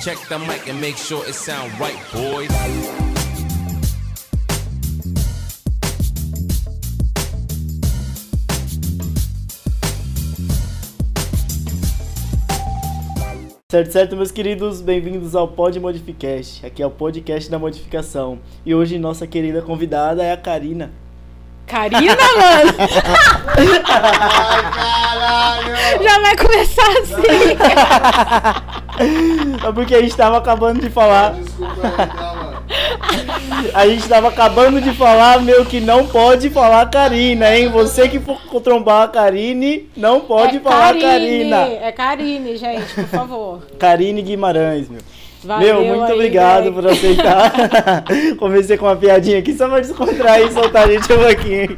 Check the mic and make sure it sound right, boys. Certo, certo, meus queridos, bem-vindos ao Pod Modificast. Aqui é o podcast da modificação. E hoje nossa querida convidada é a Karina. Karina, mano? Já vai começar assim. É porque a gente tava acabando de falar. Desculpa aí, tá, mano? A gente tava acabando de falar, meu, que não pode falar Karina, hein? Você que for trombar a Karine, não pode é falar Karine, Karina. É Karine, gente, por favor. Karine Guimarães, meu. Valeu meu, muito aí, obrigado Greg. por aceitar. Comecei com uma piadinha aqui só pra descontrair e soltar a gente um pouquinho.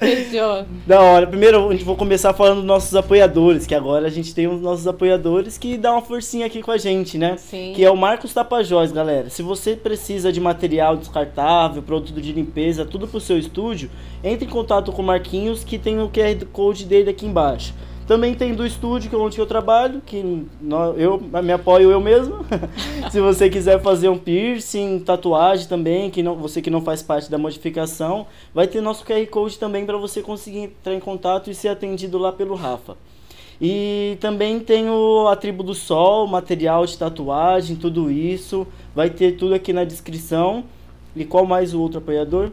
Fechou. Da hora. Primeiro, a gente vou começar falando dos nossos apoiadores, que agora a gente tem os nossos apoiadores que dão uma forcinha aqui com a gente, né? Sim. Que é o Marcos Tapajós, galera. Se você precisa de material descartável, produto de limpeza, tudo pro seu estúdio, entre em contato com o Marquinhos, que tem o QR Code dele aqui embaixo. Também tem do estúdio, que é onde eu trabalho, que eu me apoio eu mesmo. Se você quiser fazer um piercing, tatuagem também, que não, você que não faz parte da modificação, vai ter nosso QR Code também para você conseguir entrar em contato e ser atendido lá pelo Rafa. E também tem o a Tribo do Sol, material de tatuagem, tudo isso. Vai ter tudo aqui na descrição. E qual mais o outro apoiador?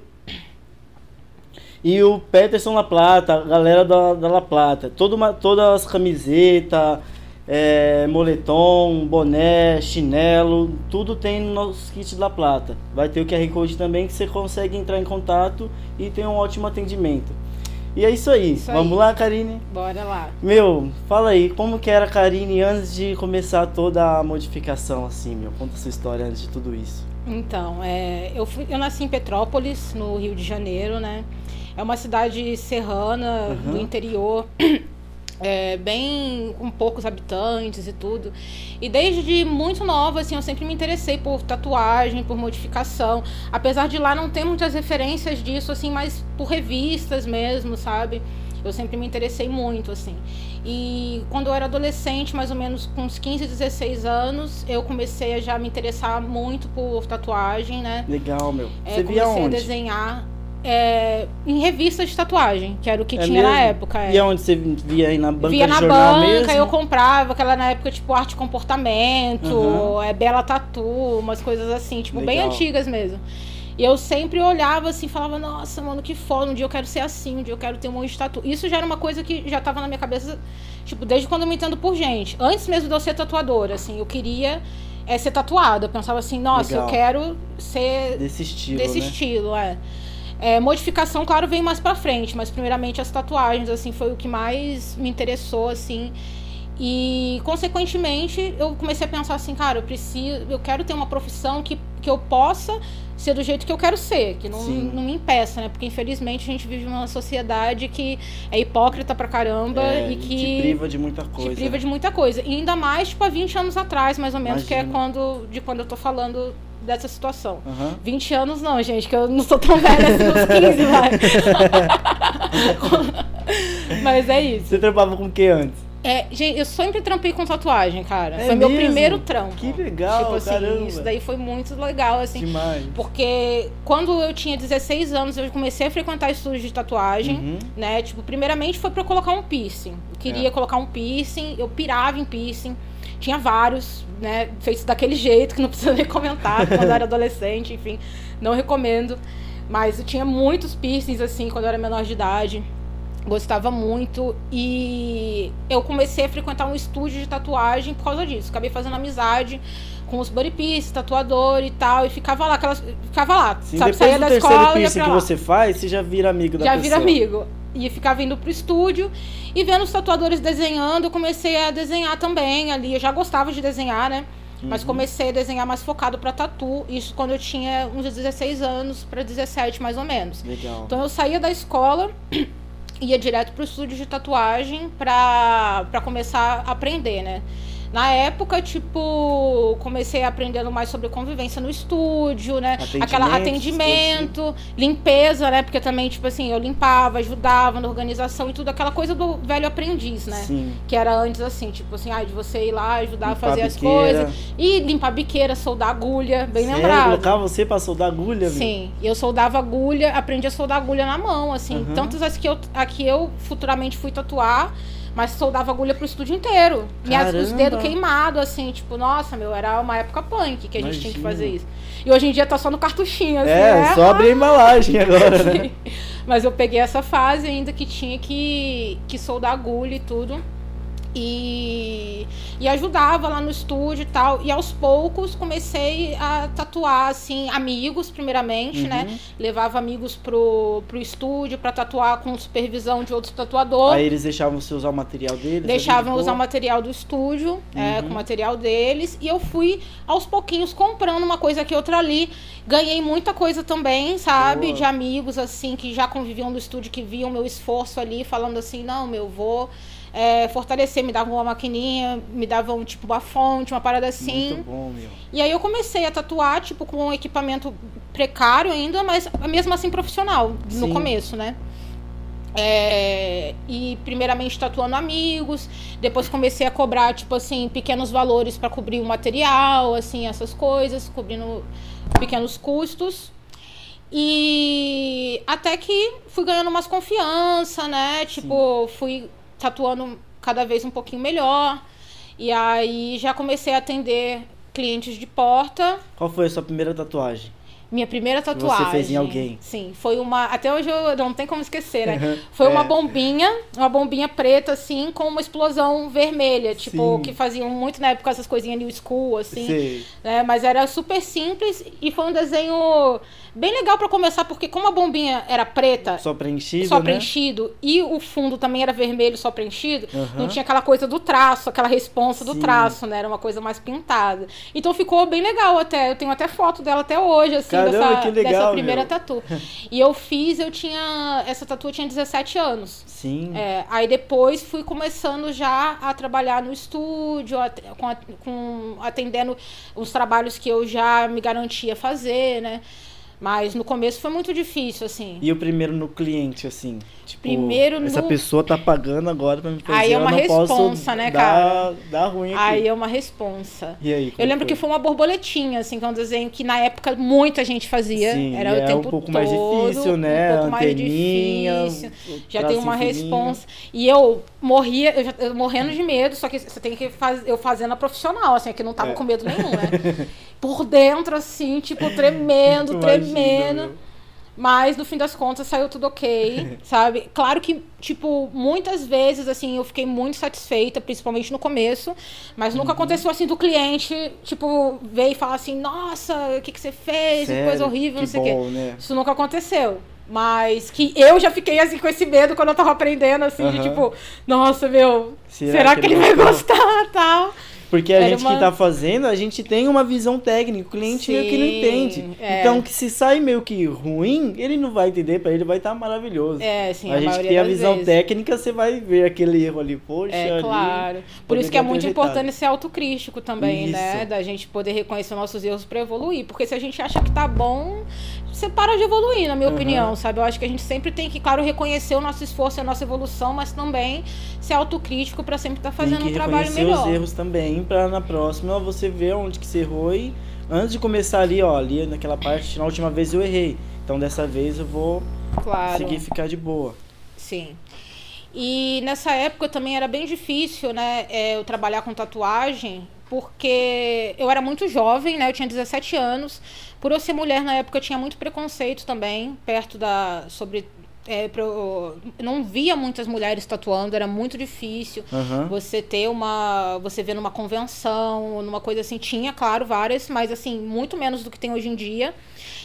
E o Peterson La Plata, a galera da, da La Plata. Todo uma, todas as camisetas, é, moletom, boné, chinelo, tudo tem no nosso kit La Plata. Vai ter o QR Code também que você consegue entrar em contato e tem um ótimo atendimento. E é isso aí. Isso aí. Vamos lá, Karine? Bora lá. Meu, fala aí, como que era a Karine antes de começar toda a modificação assim, meu? Conta a sua história antes de tudo isso. Então, é, eu, fui, eu nasci em Petrópolis, no Rio de Janeiro, né? É uma cidade serrana, Uhum. do interior, é, bem com poucos habitantes e tudo. E desde muito nova, assim, eu sempre me interessei por tatuagem, por modificação. Apesar de lá não ter muitas referências disso, assim, mas por revistas mesmo, sabe? Eu sempre me interessei muito, assim. E quando eu era adolescente, mais ou menos com uns 15, 16 anos, eu comecei a já me interessar muito por tatuagem, né? Legal, meu. É, Você via comecei a onde? desenhar é, em revistas de tatuagem, que era o que É tinha na mesmo? época. é. E aonde você via aí na banca Via na jornal banca, mesmo? eu comprava, aquela na época, tipo, arte e comportamento, Uhum. é Bela Tatu, umas coisas assim, tipo, bem Legal. antigas mesmo. E eu sempre olhava assim, falava, nossa, mano, que foda, um dia eu quero ser assim, um dia eu quero ter um monte de tatu. Isso já era uma coisa que já tava na minha cabeça, tipo, desde quando eu me entendo por gente. Antes mesmo de eu ser tatuadora, assim, eu queria é, ser tatuada. Eu pensava assim, nossa, Legal. eu quero ser Desse estilo, desse né? estilo, é. É, modificação, claro, vem mais pra frente, mas primeiramente as tatuagens, assim, foi o que mais me interessou, assim. E, consequentemente, eu comecei a pensar assim, cara, eu preciso, eu quero ter uma profissão que, que eu possa ser do jeito que eu quero ser, que não, Sim. não me impeça, né? Porque, infelizmente, a gente vive numa sociedade que é hipócrita pra caramba É, e que te priva de muita coisa. te priva de muita coisa. E ainda mais, tipo, há 20 anos atrás, mais ou menos, que é Imagina. quando, de quando eu tô falando dessa situação. Aham. 20 anos não, gente, que eu não sou tão velha assim, uns 15, vai. Mas é isso. Você trampava com o que antes? É, gente, eu sempre trampei com tatuagem, cara. É foi meu mesmo? primeiro trampo. Que legal, Tipo assim, caramba. isso daí foi muito legal, assim. Demais. Porque quando eu tinha 16 anos, eu comecei a frequentar estúdios de tatuagem, Uhum. né? Tipo, primeiramente foi pra eu colocar um piercing. Eu queria É. colocar um piercing, eu pirava em piercing. Tinha vários, né? Feitos daquele jeito, que não precisa nem comentar, quando eu era adolescente, enfim. Não recomendo. Mas eu tinha muitos piercings, assim, quando eu era menor de idade. Gostava muito. E eu comecei a frequentar um estúdio de tatuagem por causa disso. Acabei fazendo amizade com os body piercing, tatuador e tal. E ficava lá, aquelas, ficava lá. Sim, sabe? Saía da escola e ia piercing pra que lá você faz, você já vira amigo da já pessoa. vira amigo. E ficava indo pro estúdio e vendo os tatuadores desenhando, eu comecei a desenhar também ali. Eu já gostava de desenhar, né? Mas Uhum. comecei a desenhar mais focado pra tatu. Isso quando eu tinha uns 16 anos pra 17, mais ou menos. Legal. Então eu saía da escola, ia direto pro estúdio de tatuagem pra começar a aprender, né? Na época, tipo, comecei aprendendo mais sobre convivência no estúdio, né? Atendimento, Aquela atendimento, limpeza, né? Porque também, tipo assim, eu limpava, ajudava na organização e tudo, aquela coisa do velho aprendiz, né? Sim. Que era antes assim, tipo assim, ai, de você ir lá ajudar Limpar a fazer a as coisas. E limpar a biqueira, soldar agulha, bem Sério? lembrado. Colocava você pra soldar agulha? Sim, eu soldava agulha, aprendi a soldar agulha na mão, assim. Aham. Tantas as que eu, a que eu futuramente fui tatuar, mas soldava agulha pro estúdio inteiro. Minhas, os dedos queimados, assim, tipo, nossa, meu, era uma época punk que a gente tinha que Imagina. fazer isso. E hoje em dia tá só no cartuchinho, assim, É, né? só abrir a embalagem agora, né? Mas eu peguei essa fase ainda que tinha que, que soldar agulha e tudo. E, e ajudava lá no estúdio e tal. E aos poucos comecei a tatuar, assim, amigos, primeiramente, Uhum. né? Levava amigos pro, pro estúdio pra tatuar com supervisão de outros tatuadores. Aí eles deixavam você usar o material deles? Deixavam usar o material do estúdio, é, Uhum. com o material deles. E eu fui, aos pouquinhos, comprando uma coisa aqui, outra ali. Ganhei muita coisa também, sabe? Boa. De amigos, assim, que já conviviam no estúdio, que viam meu esforço ali, falando assim, não, meu, vou é, fortalecer. Me davam uma maquininha, me davam, tipo, uma fonte, uma parada assim. Muito bom, meu. E aí eu comecei a tatuar, tipo, com um equipamento precário ainda, mas mesmo assim profissional, no Sim. começo, né? É, e primeiramente tatuando amigos, depois comecei a cobrar, tipo assim, pequenos valores para cobrir o material, assim, essas coisas, cobrindo pequenos custos. E até que fui ganhando mais confiança, né? Tipo, fui tatuando cada vez um pouquinho melhor. E aí já comecei a atender clientes de porta. Qual foi a sua primeira tatuagem? Minha primeira você tatuagem. fez em alguém? Sim, foi uma. Até hoje eu não tem como esquecer, né? Uhum. Foi uma É. bombinha, uma bombinha preta, assim, com uma explosão vermelha. Tipo, Sim. que faziam muito na época essas coisinhas new school, assim. Sei. né? Mas era super simples e foi um desenho bem legal pra começar, porque como a bombinha era preta, Só preenchido, só né? preenchido, e o fundo também era vermelho, só preenchido, Aham. não tinha aquela coisa do traço, aquela responsa do Sim. traço, né? Era uma coisa mais pintada. Então ficou bem legal até. Eu tenho até foto dela até hoje, assim, Caramba, dessa, que legal, dessa primeira meu. tatu. E eu fiz, eu tinha. Essa tatu eu tinha 17 anos. Sim. É, aí depois fui começando já a trabalhar no estúdio, com, com- atendendo os trabalhos que eu já me garantia fazer, né? Mas no começo foi muito difícil, assim. E o primeiro no cliente, assim? Tipo, Primeiro essa no- pessoa tá pagando agora pra me fazer. Aí é uma responsa, né, dar, cara? Dar ruim aqui. Aí é uma responsa. E aí, Eu lembro que foi uma borboletinha, assim, que é um desenho que na época muita gente fazia. Sim, era o é tempo um pouco todo, mais difícil, né? Um pouco mais Anteninha, difícil. o Já tem uma fininho. responsa. E eu morria, eu, já, eu morrendo de medo, só que você tem que fazer, eu fazendo a profissional, assim, que não tava É. com medo nenhum, né? Por dentro, assim, tipo, tremendo, tremendo. Meu. Mas no fim das contas saiu tudo ok, sabe? Claro que, tipo, muitas vezes, assim, eu fiquei muito satisfeita, principalmente no começo, mas Uhum. nunca aconteceu assim do cliente, tipo, ver e falar assim, nossa, o que, que você fez? Sério? coisa horrível, que não sei o quê. né? Isso nunca aconteceu. Mas que eu já fiquei assim com esse medo quando eu tava aprendendo, assim, de Aham. tipo, nossa, meu, Será será, que ele ele vai gostar tal? Porque a Era gente uma- que tá fazendo, a gente tem uma visão técnica, o cliente meio que não Sim, entende. é. Então, que se sai meio que ruim, ele não vai entender, pra ele vai estar maravilhoso. É, sim, a, a, gente tem a visão vezes. técnica, você vai ver aquele erro ali, poxa, É, ali, claro. Por isso que é muito ajeitado. importante ser autocrítico também, né? Isso. Da gente poder reconhecer nossos erros pra evoluir. Porque se a gente acha que tá bom, você para de evoluir, na minha Uhum. opinião, sabe? Eu acho que a gente sempre tem que, claro, reconhecer o nosso esforço e a nossa evolução, mas também ser autocrítico pra sempre estar fazendo tem que um trabalho melhor. os erros também, pra na próxima você ver onde que você errou e antes de começar ali, ó, ali naquela parte, na última vez eu errei. Então dessa vez eu vou Claro. conseguir ficar de boa. Sim. E nessa época também era bem difícil, né, é, eu trabalhar com tatuagem, porque eu era muito jovem, né, eu tinha 17 anos. Por eu ser mulher na época eu tinha muito preconceito também, perto da sobre é, eu não via muitas mulheres tatuando, era muito difícil. Aham. Você ter uma. Você ver numa convenção, numa coisa assim, tinha, claro, várias, mas assim, muito menos do que tem hoje em dia.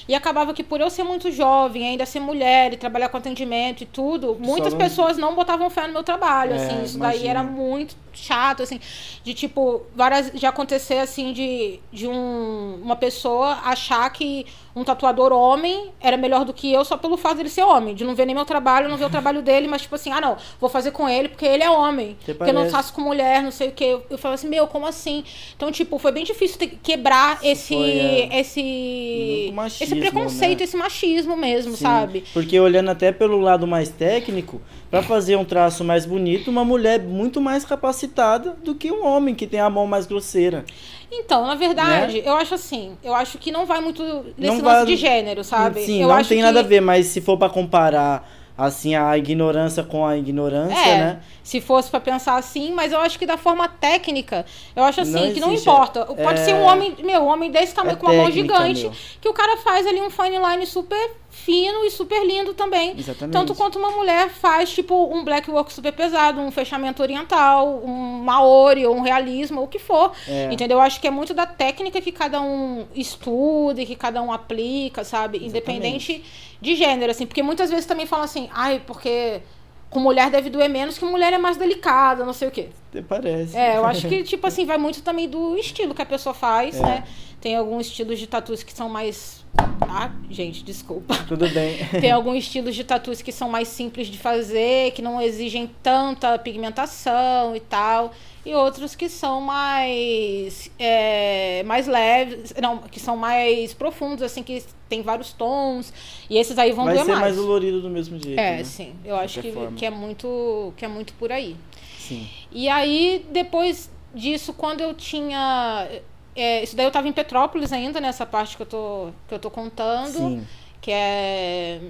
E acabava que por eu ser muito jovem, ainda ser mulher e trabalhar com atendimento e tudo, muitas não- pessoas não botavam fé no meu trabalho, É, assim. Isso daí imagino. era muito chato, assim, de tipo, várias. De acontecer assim, de, de um, uma pessoa achar que um tatuador homem era melhor do que eu só pelo fato dele ser homem, de não ver nem meu trabalho, não vê o trabalho dele, mas tipo assim, ah não, vou fazer com ele porque ele é homem. Até Porque eu não faço com mulher, não sei o que. Eu, eu falo assim, meu, como assim? Então, tipo, foi bem difícil ter que quebrar esse. Foi, é. esse. Machismo, esse preconceito, né? esse machismo mesmo, Sim, sabe? Porque olhando até pelo lado mais técnico, para fazer um traço mais bonito, uma mulher é muito mais capacitada do que um homem que tem a mão mais grosseira. Então, na verdade, eu acho assim, eu acho que não vai muito nesse Não lance vai- de gênero, sabe? Sim, eu não acho tem que... nada a ver, mas se for para comparar assim a ignorância com a ignorância, É, né? se fosse pra pensar assim, mas eu acho que da forma técnica, eu acho assim, Não que não importa. Pode é- ser um homem, meu, um homem desse tamanho é com uma mão gigante, meu. que o cara faz ali um fine line super fino e super lindo também. Exatamente. Tanto quanto uma mulher faz, tipo, um black work super pesado, um fechamento oriental, um maori, ou um realismo, ou o que for. É. Entendeu? Eu acho que é muito da técnica que cada um estuda e que cada um aplica, sabe? Independente de gênero, assim. Porque muitas vezes também falam assim, ai, porque com mulher deve doer menos, que mulher é mais delicada, não sei o quê. Parece. É, eu acho que, tipo assim, vai muito também do estilo que a pessoa faz, É. né? Tem alguns estilos de tatus que são mais. Ah, gente, desculpa. Tudo bem. Tem alguns estilos de tatus que são mais simples de fazer, que não exigem tanta pigmentação e tal. E outros que são mais, é, mais leves, não, que são mais profundos, assim, que tem vários tons. E esses aí vão Vai doer ser mais. mais dolorido do mesmo jeito. É, né? sim. Eu acho que, forma. que, é muito, que é muito por aí. Sim. E aí, depois disso, quando eu tinha. é, isso daí eu tava em Petrópolis ainda, nessa parte que eu tô, que eu tô contando. Sim. Que é.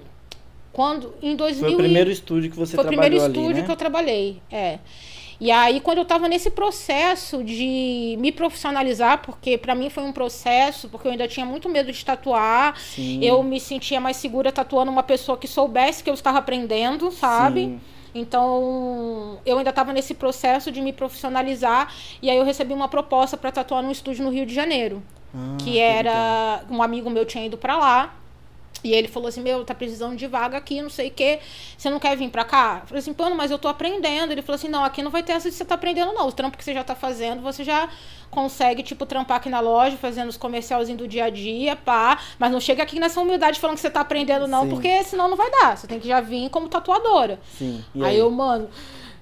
Quando. Em 2000. Foi o primeiro estúdio que você foi o trabalhou primeiro ali, estúdio né? que eu trabalhei, é. E aí, quando eu tava nesse processo de me profissionalizar, porque pra mim foi um processo, porque eu ainda tinha muito medo de tatuar, Sim. eu me sentia mais segura tatuando uma pessoa que soubesse que eu estava aprendendo, sabe? Sim. Então, eu ainda estava nesse processo de me profissionalizar, e aí eu recebi uma proposta para tatuar num estúdio no Rio de Janeiro, Ah, que era um amigo meu tinha ido para lá. E ele falou assim: Meu, tá precisando de vaga aqui, não sei o quê. Você não quer vir pra cá? Eu falei assim: Pô, mas eu tô aprendendo. Ele falou assim: Não, aqui não vai ter essa de você tá aprendendo, não. O trampo que você já tá fazendo, você já consegue, tipo, trampar aqui na loja, fazendo os comercialzinhos do dia a dia, pá. Mas não chega aqui nessa humildade falando que você tá aprendendo, não, Sim. porque senão não vai dar. Você tem que já vir como tatuadora. Sim. E Aí, eu, mano,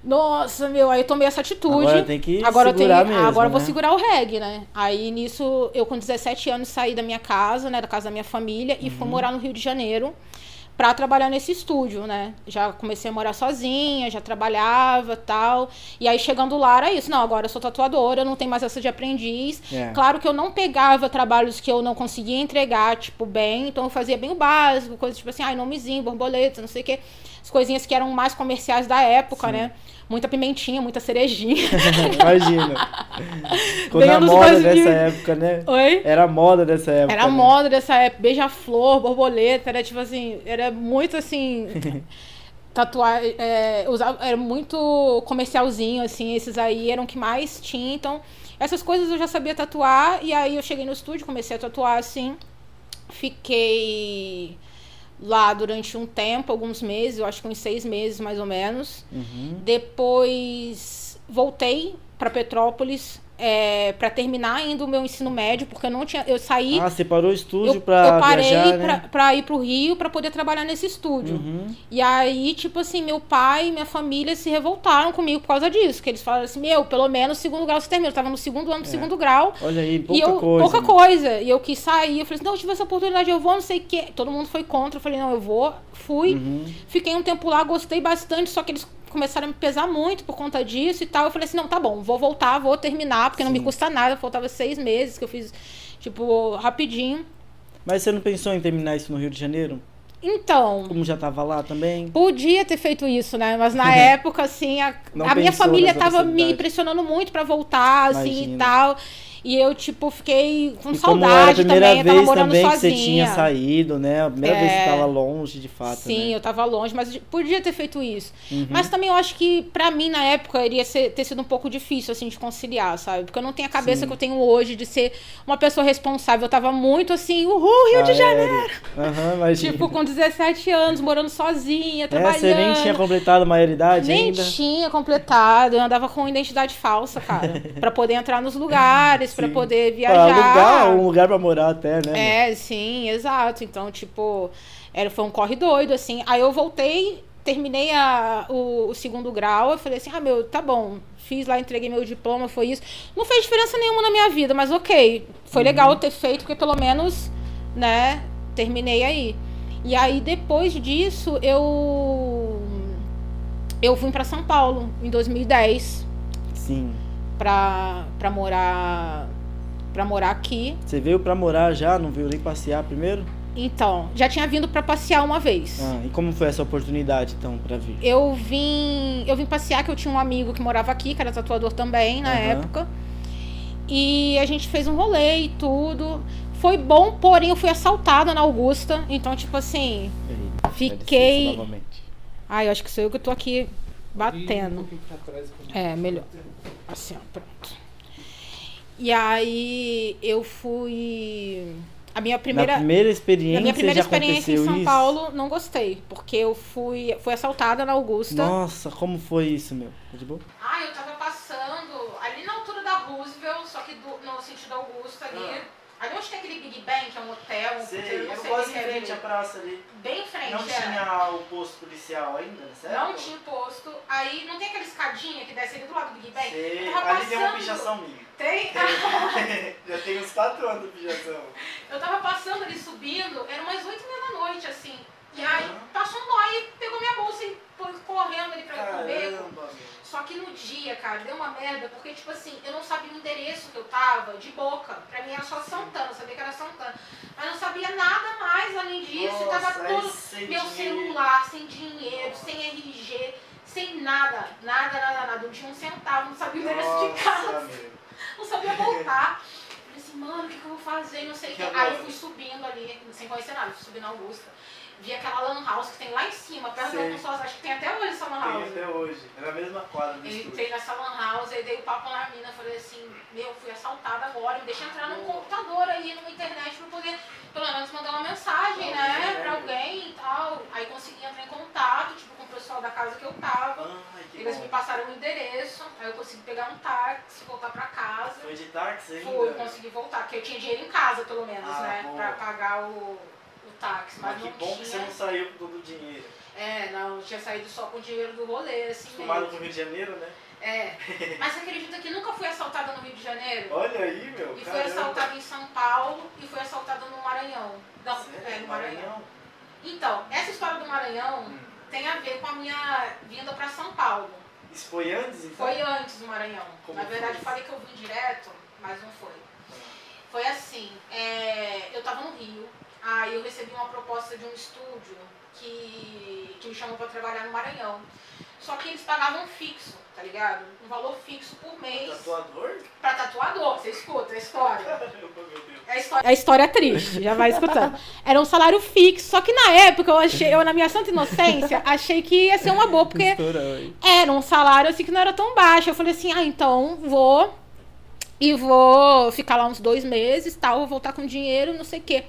nossa, meu, aí eu tomei essa atitude. Agora tem que Agora eu tenho, segurar mesmo, agora eu vou né? segurar o reggae, né? Aí nisso, eu com 17 anos saí da minha casa, né, da casa da minha família e Uhum. fui morar no Rio de Janeiro pra trabalhar nesse estúdio, né? Já comecei a morar sozinha, já trabalhava, tal. E aí chegando lá era isso, não, agora eu sou tatuadora, não tem mais essa de aprendiz. É. Claro que eu não pegava trabalhos que eu não conseguia entregar, tipo, bem, então eu fazia bem o básico, coisas tipo assim, ai, nomezinho, borboleta, não sei o quê. As coisinhas que eram mais comerciais da época, né? Muita pimentinha, muita cerejinha. Imagina. Ficou Bem moda 2000. dessa época, né? Oi? Era a moda dessa época. Era a né? moda dessa época, beija-flor, borboleta, era tipo assim, era muito assim. tatuar, é, usava, era muito comercialzinho, assim, esses aí eram que mais tinha, então essas coisas eu já sabia tatuar, e aí eu cheguei no estúdio, comecei a tatuar assim, fiquei lá durante um tempo, alguns meses, eu acho que uns seis meses mais ou menos, Uhum. depois voltei para Petrópolis é, para terminar ainda o meu ensino médio, porque eu não tinha, eu saí Ah, você parou o estúdio eu, pra eu parei viajar, pra, né? pra ir pro Rio pra poder trabalhar nesse estúdio. Uhum. E aí, tipo assim, meu pai e minha família se revoltaram comigo por causa disso. Que eles falaram assim, meu, pelo menos o segundo grau você termina. Eu tava no segundo ano do segundo grau. Olha aí, pouca eu, coisa. pouca né? coisa. E eu quis sair. Eu falei assim, não, eu tive essa oportunidade, eu vou, não sei o quê. Todo mundo foi contra. Eu falei, não, eu vou. Fui. Uhum. Fiquei um tempo lá, gostei bastante, só que eles começaram a me pesar muito por conta disso e tal. Eu falei assim, não, tá bom, vou voltar, vou terminar, porque não me Sim. custa nada. Faltava seis meses que eu fiz, tipo, rapidinho. Mas você não pensou em terminar isso no Rio de Janeiro? Então, Como já tava lá também? Podia ter feito isso, né? Mas na época, assim, a, a minha família nessa tava me impressionando muito pra voltar, assim, Imagino. e tal. E eu, tipo, fiquei com E saudade primeira também, eu tava morando também sozinha. que você tinha saído, né? A primeira vez que É. você tava longe, de fato, Sim, né? eu tava longe, mas podia ter feito isso. Uhum. Mas também eu acho que, pra mim, na época, iria ser- ter sido um pouco difícil, assim, de conciliar, sabe? Porque eu não tenho a cabeça Sim. que eu tenho hoje de ser uma pessoa responsável. Eu tava muito assim, uhul, Rio de Janeiro! Janeiro. Aham, imagina. Tipo, com 17 anos, morando sozinha, é, trabalhando. você nem tinha completado a maioridade Nem ainda. tinha completado, eu andava com identidade falsa, cara. pra poder entrar nos lugares, pra Sim. poder viajar. alugar um lugar pra morar até, né? É, sim, exato. Então, tipo, era, foi um corre doido, assim. Aí eu voltei, terminei a, o, o segundo grau, eu falei assim, ah, meu, tá bom. Fiz lá, entreguei meu diploma, foi isso. Não fez diferença nenhuma na minha vida, mas ok. Foi legal eu ter feito, porque pelo menos, né, terminei aí. E aí, depois disso, eu. Eu vim pra São Paulo, em 2010, Sim. Pra, pra morar. Pra morar aqui. Você veio pra morar já, não veio nem passear primeiro? Então, já tinha vindo pra passear uma vez. Ah, e como foi essa oportunidade, então, pra vir? Eu vim, eu vim passear que eu tinha um amigo que morava aqui, que era tatuador também na Aham. época. E a gente fez um rolê e tudo. Foi bom, porém eu fui assaltada na Augusta, então tipo assim, Eita, Fiquei- ai, eu acho que sou eu que tô aqui batendo. É, melhor. Assim, ó, pronto. E aí eu fui a minha primeira Na primeira experiência, na minha primeira já experiência em São isso? Paulo, não gostei, porque eu fui fui assaltada na Augusta. Nossa, como foi isso, meu? Tá de boa? Ah, eu tava passando ali na altura da Roosevelt, só que do- no sentido Augusta ali. Ali onde tem aquele Big Ben, que é um hotel, um puteiro, não sei o que é ali. praça ali. Bem em frente, é. o posto policial ainda, Não tinha posto. Aí não tem aquela escadinha que desce ali do lado do Big Ben? Sei, Eu ali tem uma passando- pichação minha. Tem? Já tem uns 4 anos de pichação. eu tava passando ali subindo, era umas 8 e meia da noite, assim. E aí Aham. passou um boy e pegou minha bolsa e foi correndo ali pra ir pro beco. Caramba, meu. Só que no dia, cara, deu uma merda, porque, tipo assim, eu não sabia o endereço que eu tava de boca. Pra mim era só Santana, eu sabia que era Santana. Mas não sabia nada mais além disso. e tava Nossa, tudo. sem Meu dinheiro. celular, sem dinheiro, sem RG, sem nada. Nada, nada, nada. Não tinha um centavo, não sabia o endereço de Nossa, casa. meu. Não sabia voltar. Falei assim, mano, o que, que eu vou fazer? Não sei o Que que. Aí eu fui subindo ali, sem conhecer nada, fui subindo na Augusta. Vi aquela lan house que tem lá em cima, perto da Sei. Augusta, acho que tem até hoje essa lan Tem house. até hoje. É na mesma quadra do Eu estúdio. entrei nessa lan house, aí dei o papo na mina, falei assim, meu, fui assaltada agora, me deixa entrar num computador aí, numa internet pra poder, pelo menos, mandar uma mensagem, né, Alguém, pra alguém e tal. Aí consegui entrar em contato, tipo, com o pessoal da casa que eu tava. Ai, que Eles bom. me passaram o endereço, aí eu consegui pegar um táxi, voltar pra casa. Foi de táxi ainda? Fui, consegui voltar, porque eu tinha dinheiro em casa, pelo menos, Ah, né, boa. pra pagar o, o táxi, mas, Mas que não bom que você tinha. não saiu com todo o dinheiro. É, não, tinha saído só com o dinheiro do rolê, assim Acostumado mesmo. com o Rio de Janeiro, né? É. Mas você acredita que nunca fui assaltada no Rio de Janeiro? Olha aí, meu. E fui assaltada em São Paulo e fui assaltada no Maranhão. Não, é, no Maranhão. Então, essa história do Maranhão Hum. tem a ver com a minha vinda pra São Paulo. Isso foi antes, então? Foi antes do Maranhão. Como Na verdade, eu falei que eu vim direto, mas não foi. Foi assim, é, eu tava no Rio, aí eu recebi uma proposta de um estúdio que, que me chamou pra trabalhar no Maranhão. Só que eles pagavam fixo, tá ligado? Um valor fixo por mês. Tatuador? Pra tatuador, você escuta a história. Deus. É a história, é a história triste, já vai escutando. Era um salário fixo, só que na época eu achei, eu na minha santa inocência, achei que ia ser uma boa, porque era um salário assim que não era tão baixo. Eu falei assim, ah, então vou e vou ficar lá uns dois meses, tal, vou voltar com dinheiro, não sei o quê.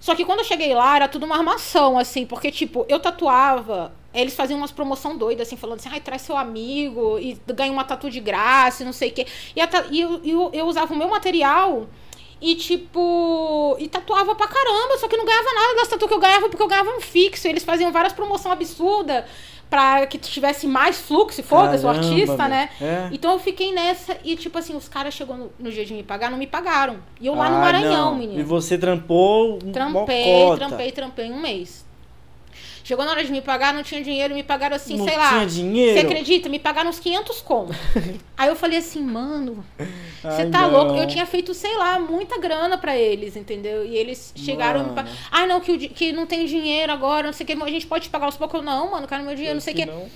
Só que quando eu cheguei lá, era tudo uma armação, assim, porque, tipo, eu tatuava, eles faziam umas promoção doida, assim, falando assim, ai, traz seu amigo e ganha uma tatu de graça, não sei o quê. E, a e eu, eu, eu usava o meu material e, tipo, e tatuava pra caramba, só que não ganhava nada das tatu que eu ganhava, porque eu ganhava um fixo. Eles faziam várias promoções absurdas pra que tivesse mais fluxo, foda-se, o artista, meu. né? É. Então eu fiquei nessa e, tipo assim, os caras chegou no, no dia de me pagar, não me pagaram. E eu lá no Ah, Maranhão, não. menino. E você trampou um Trampei, mocota. trampei, trampei um mês. Chegou na hora de me pagar, não tinha dinheiro, me pagaram assim, Não sei lá. tinha dinheiro? Você acredita? Me pagaram uns 500 conto. Aí eu falei assim, mano, você tá não. louco? Eu tinha feito, sei lá, muita grana pra eles, entendeu? E eles chegaram e me Mano. pagaram. Ah, não, que, que não tem dinheiro agora, não sei o que, a gente pode te pagar aos poucos. Eu, Não, mano, quero meu dinheiro, não sei o que. não.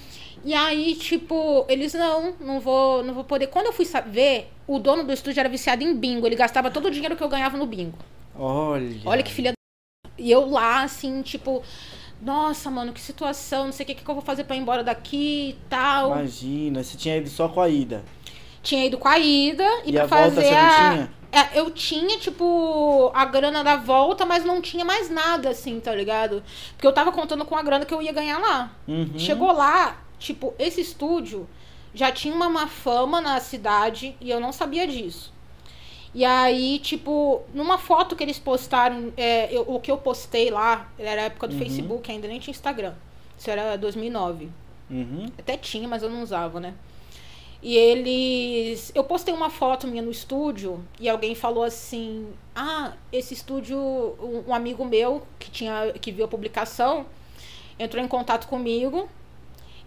E aí, tipo, eles não, não vou, não vou poder. Quando eu fui saber, o dono do estúdio era viciado em bingo. Ele gastava todo o dinheiro que eu ganhava no bingo. Olha. Olha que filha da... E eu lá, assim, tipo, nossa, mano, que situação, não sei o que, que eu vou fazer pra ir embora daqui e tal. Imagina, você tinha ido só com a ida. Tinha ido com a ida e, E pra a volta fazer você não a. tinha? É, eu tinha, tipo, a grana da volta, mas não tinha mais nada, assim, tá ligado? Porque eu tava contando com a grana que eu ia ganhar lá. Uhum. Chegou lá, tipo, esse estúdio já tinha uma má fama na cidade e eu não sabia disso. E aí, tipo, numa foto que eles postaram, é, eu- o que eu postei lá, era a época do Uhum. Facebook, ainda nem tinha Instagram. Isso era 2009. Uhum. Até tinha, mas eu não usava, né? E eles. Eu postei uma foto minha no estúdio e alguém falou assim: Ah, esse estúdio, um, um amigo meu que, tinha, que viu a publicação entrou em contato comigo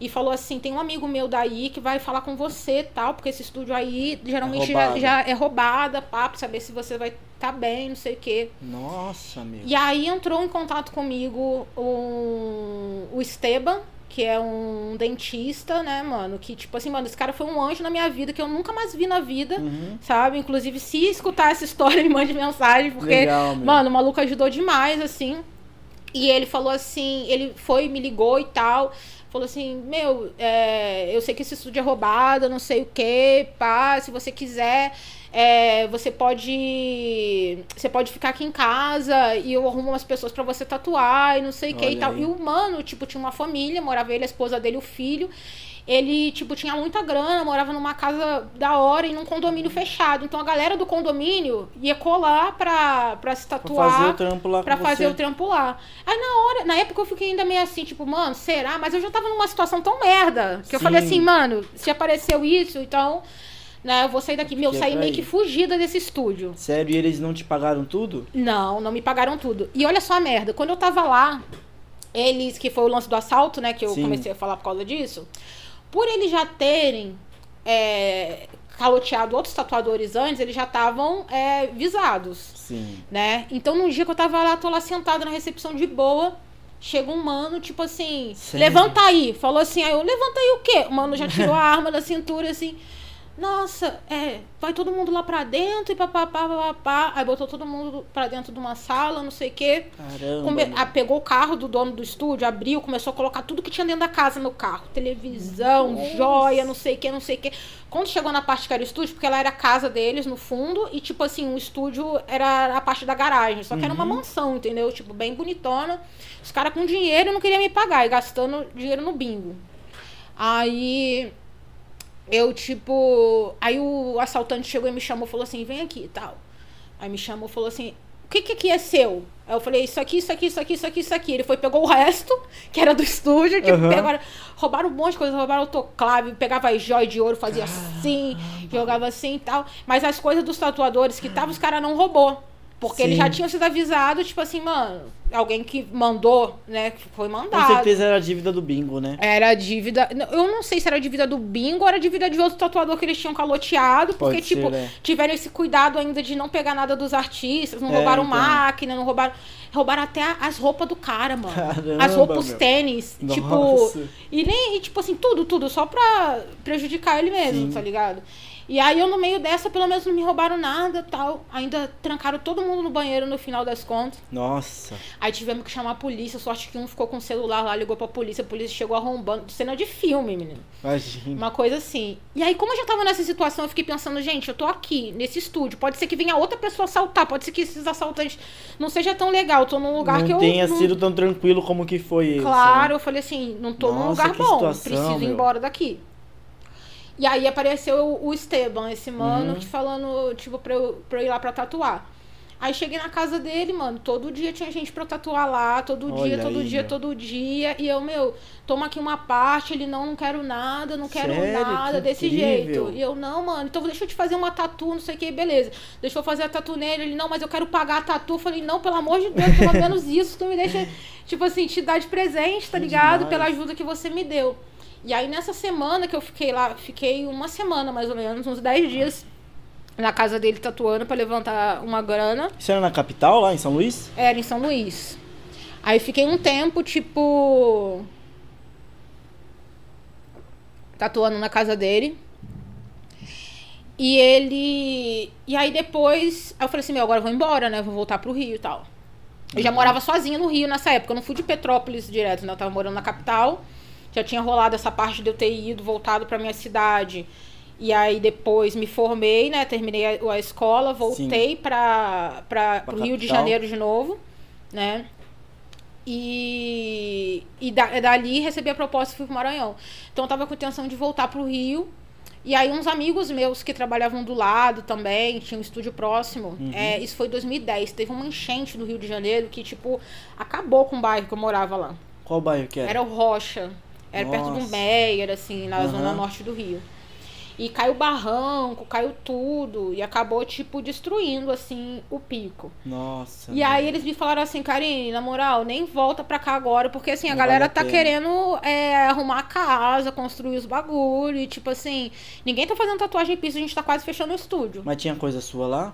e falou assim: Tem um amigo meu daí que vai falar com você tal, porque esse estúdio aí geralmente já, roubado. já é roubada, pra saber se você vai estar bem, não sei o quê. Nossa, meu. E aí entrou em contato comigo um, o Esteban, que é um dentista, né, mano? Que, tipo assim, mano, esse cara foi um anjo na minha vida, que eu nunca mais vi na vida, Uhum. sabe? Inclusive, se escutar essa história, me mande mensagem, porque, Legal, mano, o maluco ajudou demais, assim. E ele falou assim, ele foi, me ligou e tal. Falou assim, meu, é, eu sei que esse estúdio é roubado, não sei o que, pá, se você quiser, é, você pode. Você pode ficar aqui em casa e eu arrumo umas pessoas pra você tatuar e não sei o que e tal. aí. E o mano, tipo, tinha uma família, morava ele, a esposa dele, o filho. Ele, tipo, tinha muita grana, morava numa casa da hora e num condomínio fechado. Então a galera do condomínio ia colar pra, pra se Pra tatuar. fazer o trampo lá Pra fazer você. o trampo lá. Aí na hora, na época eu fiquei ainda meio assim, tipo, mano, será? Mas eu já tava numa situação tão merda. Que eu Sim. falei assim, mano, se apareceu isso, então, né, eu vou sair daqui. Meu, eu saí pra meio ir. que fugida desse estúdio. Sério, e eles não te pagaram tudo? Não, não me pagaram tudo. E olha só a merda, quando eu tava lá, eles, que foi o lance do assalto, né, que eu Sim. comecei a falar por causa disso, por eles já terem é, caloteado outros tatuadores antes, eles já estavam é, visados Sim. né? Então, num dia que eu tava lá, tô lá sentada na recepção de boa. Chega um mano, tipo assim, Sério? levanta aí. Falou assim, aí eu, levanta aí o quê? O mano já tirou a arma da cintura, assim. Nossa, é, vai todo mundo lá pra dentro e papapá, papapá. Aí botou todo mundo pra dentro de uma sala, não sei o quê. Caramba. Come- ah, pegou o carro do dono do estúdio, abriu, começou a colocar tudo que tinha dentro da casa no carro. Televisão, joia, não sei o que, não sei o que. Quando chegou na parte que era o estúdio, porque ela era a casa deles no fundo, e tipo assim, o estúdio era a parte da garagem. Só que era uma mansão, entendeu? Tipo, bem bonitona. Os caras com dinheiro não queriam me pagar, e gastando dinheiro no bingo. Aí eu, tipo. Aí o assaltante chegou e me chamou falou assim: vem aqui e tal. Aí me chamou e falou assim: o que que aqui é seu? Aí eu falei: isso aqui, isso aqui, isso aqui, isso aqui, isso aqui. Ele foi, pegou o resto, que era do estúdio, tipo, Aham. pegaram, roubaram um monte de coisa, roubaram autoclave, pegava as joias de ouro, fazia assim, jogava assim e tal. Mas as coisas dos tatuadores que estavam, os caras não roubou. Porque eles Sim. já tinham sido avisados, tipo assim, mano, alguém que mandou, né? Que foi mandado. Com certeza era a dívida do bingo, né? Era a dívida. Eu não sei se era a dívida do bingo ou era a dívida de outro tatuador que eles tinham caloteado. Porque, ser, tipo, né? tiveram esse cuidado ainda de não pegar nada dos artistas, não É, roubaram então. máquina, não roubaram. Roubaram até as roupas do cara, mano. Caramba, as roupas, os meu. tênis. Tipo. Nossa. E nem, e, tipo assim, tudo, tudo, só pra prejudicar ele mesmo, Sim. tá ligado? E aí eu, no meio dessa, pelo menos não me roubaram nada tal. Ainda trancaram todo mundo no banheiro no final das contas. Nossa. Aí tivemos que chamar a polícia, sorte que um ficou com o celular lá, ligou pra polícia, a polícia chegou arrombando. Cena de filme, menino. Imagina. Uma coisa assim. E aí, como eu já tava nessa situação, eu fiquei pensando, gente, eu tô aqui, nesse estúdio. Pode ser que venha outra pessoa assaltar, pode ser que esses assaltantes não seja tão legal. Eu tô num lugar não que eu. tenha não- sido tão tranquilo como que foi esse. Claro, né? eu falei assim, não tô num Nossa, lugar que bom, situação, preciso ir meu. embora daqui. E aí apareceu o- Esteban, esse mano, Uhum. que falando, tipo, pra eu, pra eu ir lá pra tatuar. Aí cheguei na casa dele, mano, todo dia tinha gente pra tatuar lá, todo Olha dia, todo aí, dia, meu. todo dia. E eu, meu, toma aqui uma parte, ele não, não quero nada, não quero Sério? nada Que desse incrível. jeito. E eu, não, mano, então deixa eu te fazer uma tatu, não sei o que, beleza. Deixa eu fazer a tatu nele. Ele, não, mas eu quero pagar a tatu. Eu falei, não, pelo amor de Deus, pelo menos isso, tu me deixa, tipo assim, te dar de presente, tá ligado? demais. Pela ajuda que você me deu. E aí nessa semana que eu fiquei lá, fiquei uma semana mais ou menos, uns 10 dias na casa dele tatuando pra levantar uma grana. Isso era na capital, lá em São Luís? Era em São Luís. Aí fiquei um tempo, tipo. Tatuando na casa dele. E ele. E aí depois. Eu falei assim: meu, agora eu vou embora, né? Vou voltar pro Rio e tal. Eu já morava sozinha no Rio nessa época. Eu não fui de Petrópolis direto, né? Eu tava morando na capital. Já tinha rolado essa parte de eu ter ido, voltado pra minha cidade. E aí depois me formei, né? Terminei a, a escola, voltei pra, pro Rio de. Janeiro de novo, né? E, e da- dali recebi a proposta e fui pro Maranhão. Então eu tava com intenção de voltar pro Rio. E aí uns amigos meus que trabalhavam do lado também, tinha um estúdio próximo. É, isso foi em 2010. Teve uma enchente no Rio de Janeiro que, tipo, acabou com o bairro que eu morava lá. Qual bairro que era? Era o Rocha. Era perto do Nossa. Meyer, assim, na Aham. zona norte do Rio. E caiu barranco, caiu tudo. E acabou, tipo, destruindo, assim, o pico. Nossa. E aí eles me falaram assim, Karine, na moral, nem volta pra cá agora, porque assim, a Não galera vale a tá querendo é, arrumar a casa, construir os bagulho, e tipo assim, ninguém tá fazendo tatuagem em piso, a gente tá quase fechando o estúdio. Mas tinha coisa sua lá?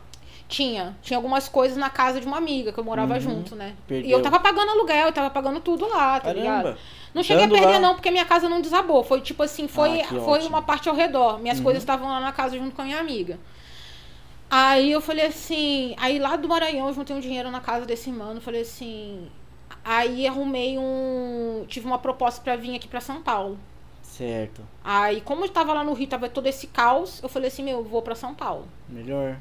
Tinha, tinha algumas coisas na casa de uma amiga que eu morava Uhum. junto, né? E Perdeu. eu tava pagando aluguel, eu tava pagando tudo lá, tá Caramba. ligado? Não cheguei a perder lá- não, porque minha casa não desabou, foi tipo assim, foi, Ah, foi ótimo. Uhum. uma parte ao redor, minhas coisas estavam lá na casa junto com a minha amiga. Aí eu falei assim, aí lá do Maranhão eu juntei um dinheiro na casa desse mano, falei assim, aí arrumei um, tive uma proposta pra vir aqui pra São Paulo. Certo. Aí como eu tava lá no Rio, tava todo esse caos, eu falei assim, meu, eu vou pra São Paulo. Melhor.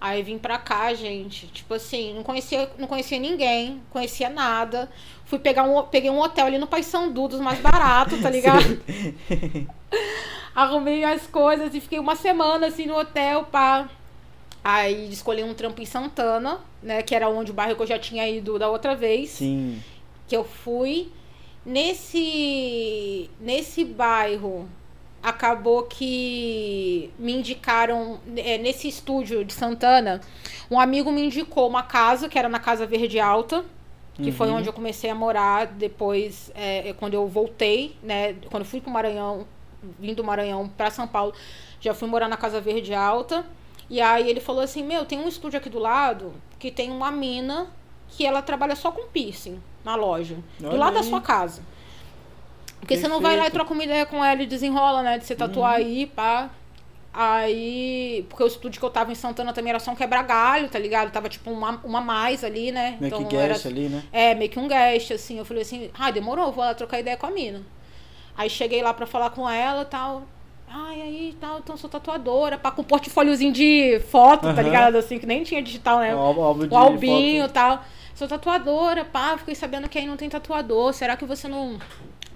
Aí vim pra cá, gente. Tipo assim, não conhecia, não conhecia ninguém, conhecia nada. Fui pegar um, peguei um hotel ali no Paissandu, dos mais baratos, tá ligado? Arrumei as coisas e fiquei uma semana assim no hotel, pá. Aí escolhi um trampo em Santana, né? Que era onde o bairro que eu já tinha ido da outra vez Sim. que eu fui nesse nesse bairro acabou que me indicaram é, nesse estúdio de Santana um amigo me indicou uma casa que era na casa Verde Alta que foi Uhum. onde eu comecei a morar depois é, é, quando eu voltei né quando fui pro Maranhão vim do Maranhão para São Paulo já fui morar na casa Verde Alta e aí ele falou assim meu tem um estúdio aqui do lado que tem uma mina que ela trabalha só com piercing na loja do Olha lado da aí. sua casa porque você não vai lá e Perfeito. troca uma ideia com ela e desenrola, né? De você tatuar Uhum. aí, pá. Aí. Porque o estúdio que eu tava em Santana também era só um quebra-galho, tá ligado? Tava tipo uma, uma mais ali, né? Meio que era- guest ali, né? É, meio que um guest, assim. Eu falei assim, ah, demorou, vou lá trocar ideia com a mina. Aí cheguei lá pra falar com ela e tal. Ai, aí tal, então sou tatuadora, pá, com um portfóliozinho de foto, tá Aham. ligado? Assim, que nem tinha digital, né? O álbum- o albinho e tal. Sou tatuadora, pá, fiquei sabendo que aí não tem tatuador. Será que você não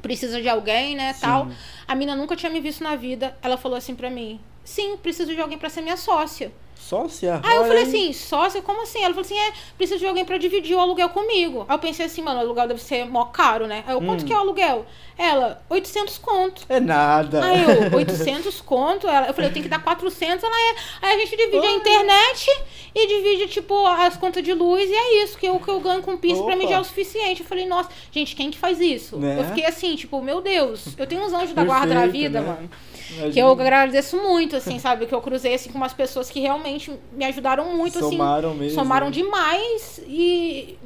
precisa de alguém, né, tal? A mina nunca tinha me visto na vida. Ela falou assim pra mim: "Sim, preciso de alguém pra ser minha sócia". Sócia? Aí eu falei assim, sócia, como assim? Ela falou assim, é, preciso de alguém pra dividir o aluguel comigo. Aí eu pensei assim, mano, o aluguel deve ser mó caro, né? Aí eu, quanto Hum. que é o aluguel? Ela, 800 conto. É nada. Aí eu, 800 conto? Ela, eu falei, eu tenho que dar 400. Ela é. Aí a gente divide a internet e divide, tipo, as contas de luz e é isso. Que o que eu ganho com piso pra mim já é o suficiente. Eu falei, nossa, gente, quem que faz isso? Né? Eu fiquei assim, tipo, meu Deus, eu tenho uns anjos da guarda da vida, né? mano. Imagina. Que eu agradeço muito, assim, sabe? Que eu cruzei, assim, com umas pessoas que realmente me ajudaram muito, Somaram assim. mesmo. Somaram demais e...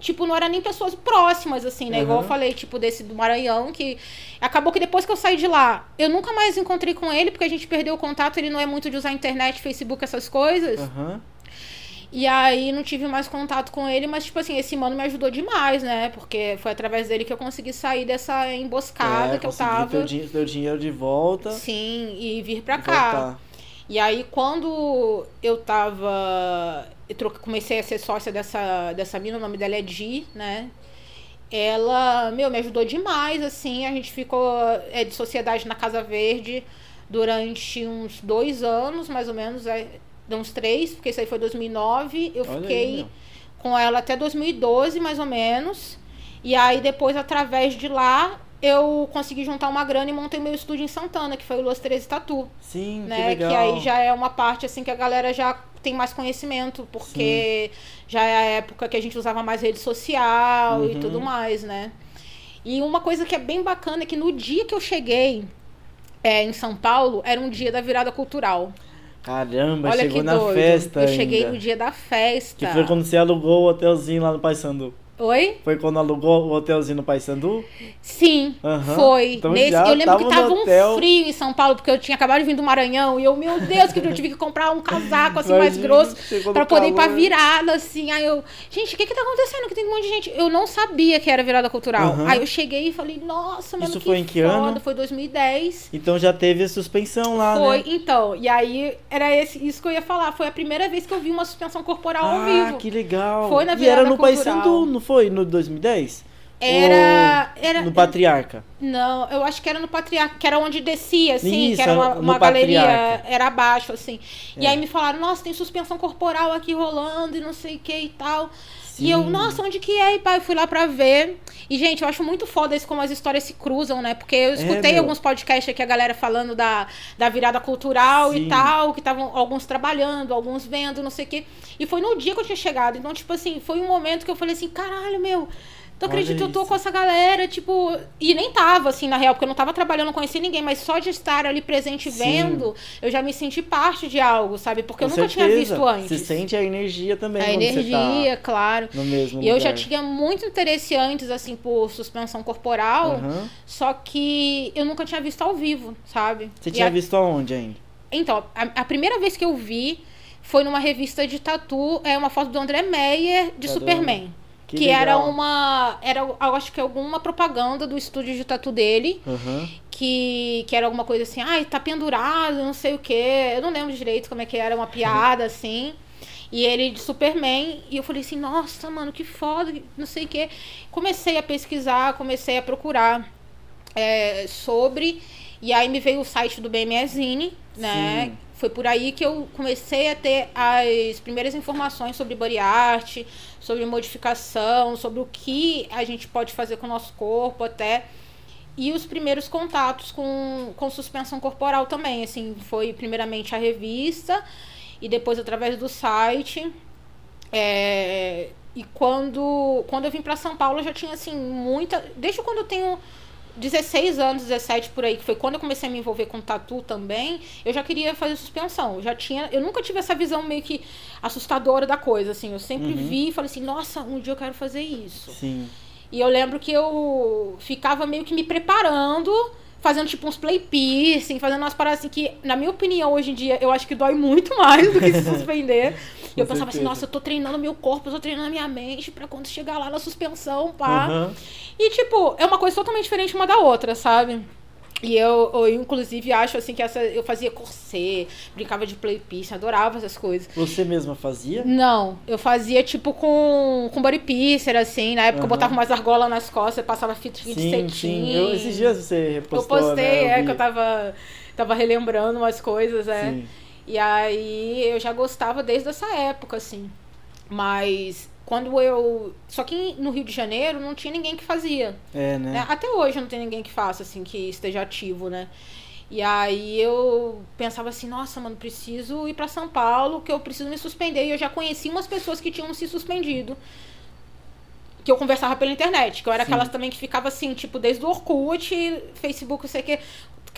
Tipo, não era nem pessoas próximas, assim, né? Igual eu falei, tipo, desse do Maranhão, que... Acabou que depois que eu saí de lá, eu nunca mais encontrei com ele, porque a gente perdeu o contato, ele não é muito de usar internet, Facebook, essas coisas. Aham. E aí não tive mais contato com ele, mas, tipo assim, esse mano me ajudou demais, né? Porque foi através dele que eu consegui sair dessa emboscada É, que eu tava. Teu, din- teu dinheiro de volta. Sim, e vir pra e cá. voltar. E aí, quando eu tava. Eu comecei a ser sócia dessa, dessa mina, o nome dela é Di, né? Ela, meu, me ajudou demais, assim. A gente ficou é, de sociedade na Casa Verde durante uns dois anos, mais ou menos. É, uns três, porque isso aí foi 2009. Eu Olha aí, fiquei meu. com ela até 2012, mais ou menos. E aí, depois, através de lá, eu consegui juntar uma grana e montei meu estúdio em Santana, que foi o Los 13 Tatu Sim, que né? Que, legal. aí já é uma parte assim que a galera já tem mais conhecimento, porque já é a época que a gente usava mais rede social e Uhum. tudo mais, né? E uma coisa que é bem bacana é que no dia que eu cheguei é, em São Paulo, era um dia da virada cultural. Caramba, Olha chegou na doido. festa eu cheguei ainda. no dia da festa. Que foi quando você alugou o hotelzinho lá no Paysandu. Oi? Foi quando alugou o hotelzinho no Paysandu? Sim, Aham. foi. Então Nesse, eu lembro que tava tava no um hotel. frio em São Paulo, porque eu tinha acabado de vir do Maranhão. E eu, meu Deus, que eu tive que comprar um casaco assim mais Imagina, grosso chegou no pra poder ir pra calor. virada, assim. Aí eu, gente, o que que tá acontecendo? Que tem um monte de gente. Eu não sabia que era virada cultural. Aham. Aí eu cheguei e falei, nossa, mano, Isso que foi em que foda. ano? Foi 2010. Então já teve a suspensão lá, Foi, né? então. E aí era esse, isso que eu ia falar. Foi a primeira vez que eu vi uma suspensão corporal ao Ah, vivo. que legal. Foi na E era virada no cultural. Paysandu, não foi? No 2010? Era. Era no Patriarca. Não, eu acho que era no Patriarca, que era onde descia, assim, Isso, que era uma, uma galeria, Patriarca. era abaixo, assim. E É. aí me falaram, nossa, tem suspensão corporal aqui rolando e não sei o que e tal. E eu, Sim. nossa, onde que é? E pai, eu fui lá pra ver. E, gente, eu acho muito foda isso como as histórias se cruzam, né? Porque eu escutei É, alguns podcasts aqui, a galera falando da, da virada cultural Sim. e tal, que estavam alguns trabalhando, alguns vendo, não sei o quê. E foi no dia que eu tinha chegado. Então, tipo assim, foi um momento que eu falei assim, caralho, meu. Tu acredita, eu tô com essa galera, tipo. E nem tava, assim, na real, porque eu não tava trabalhando, não conhecia ninguém, mas só de estar ali presente Sim. vendo, eu já me senti parte de algo, sabe? Porque eu Com nunca tinha certeza. visto antes. Você sente a energia também a quando energia, você claro. tá no mesmo E eu já tinha muito interesse antes, assim, por suspensão corporal, Aham. só que eu nunca tinha visto ao vivo, sabe? Você E tinha a- visto aonde ainda? Então, a, a primeira vez que eu vi foi numa revista de tatu, é uma foto do André Meyer de Caramba. Superman. Que Que, era uma. Era, eu acho que alguma propaganda do estúdio de tatu dele. Aham. Que, que era alguma coisa assim, ai, tá pendurado, não sei o quê. Eu não lembro direito como é que era, uma piada, assim. E ele de Superman. E eu falei assim, nossa, mano, que foda, não sei o quê. Comecei a pesquisar, comecei a procurar é, sobre. E aí me veio o site do BMEzine, né? Sim. Foi por aí que eu comecei a ter as primeiras informações sobre body art, sobre modificação, sobre o que a gente pode fazer com o nosso corpo até. E os primeiros contatos com, com suspensão corporal também. Assim, foi primeiramente a revista e depois através do site. É, e quando, quando eu vim para São Paulo, eu já tinha assim muita. Desde quando eu tenho 16 anos, 17 por aí, que foi quando eu comecei a me envolver com tatu também, eu já queria fazer suspensão. Eu já tinha, eu nunca tive essa visão meio que assustadora da coisa, assim. Eu sempre Uhum. vi e falei assim, nossa, um dia eu quero fazer isso. Sim. E eu lembro que eu ficava meio que me preparando, fazendo tipo uns play piercing, fazendo umas paradas assim que, na minha opinião, hoje em dia, eu acho que dói muito mais do que se suspender. e eu pensava assim, nossa, eu tô treinando meu corpo, eu tô treinando a minha mente pra quando chegar lá na suspensão, pá. Aham. E, tipo, é uma coisa totalmente diferente uma da outra, sabe? E eu, eu, inclusive, acho assim que essa. Eu fazia corset, brincava de play piercing, adorava essas coisas. Você mesma fazia? Não, eu fazia tipo com, com body piercer, assim. Na época eu Aham. botava umas argolas nas costas, passava fita de cetim. sim. Eu, esses dias você Eu repostou, postei, né? é, vi. que eu tava, tava relembrando umas coisas, é. Sim. E aí eu já gostava desde essa época, assim. Mas quando eu. Só que no Rio de Janeiro não tinha ninguém que fazia. É, né? né? Até hoje não tem ninguém que faça, assim, que esteja ativo, né? E aí eu pensava assim, nossa, mano, preciso ir pra São Paulo, que eu preciso me suspender. E eu já conheci umas pessoas que tinham se suspendido. Que eu conversava pela internet, que eu era Sim. aquelas também que ficava assim, tipo, desde o Orkut, Facebook, não sei o que,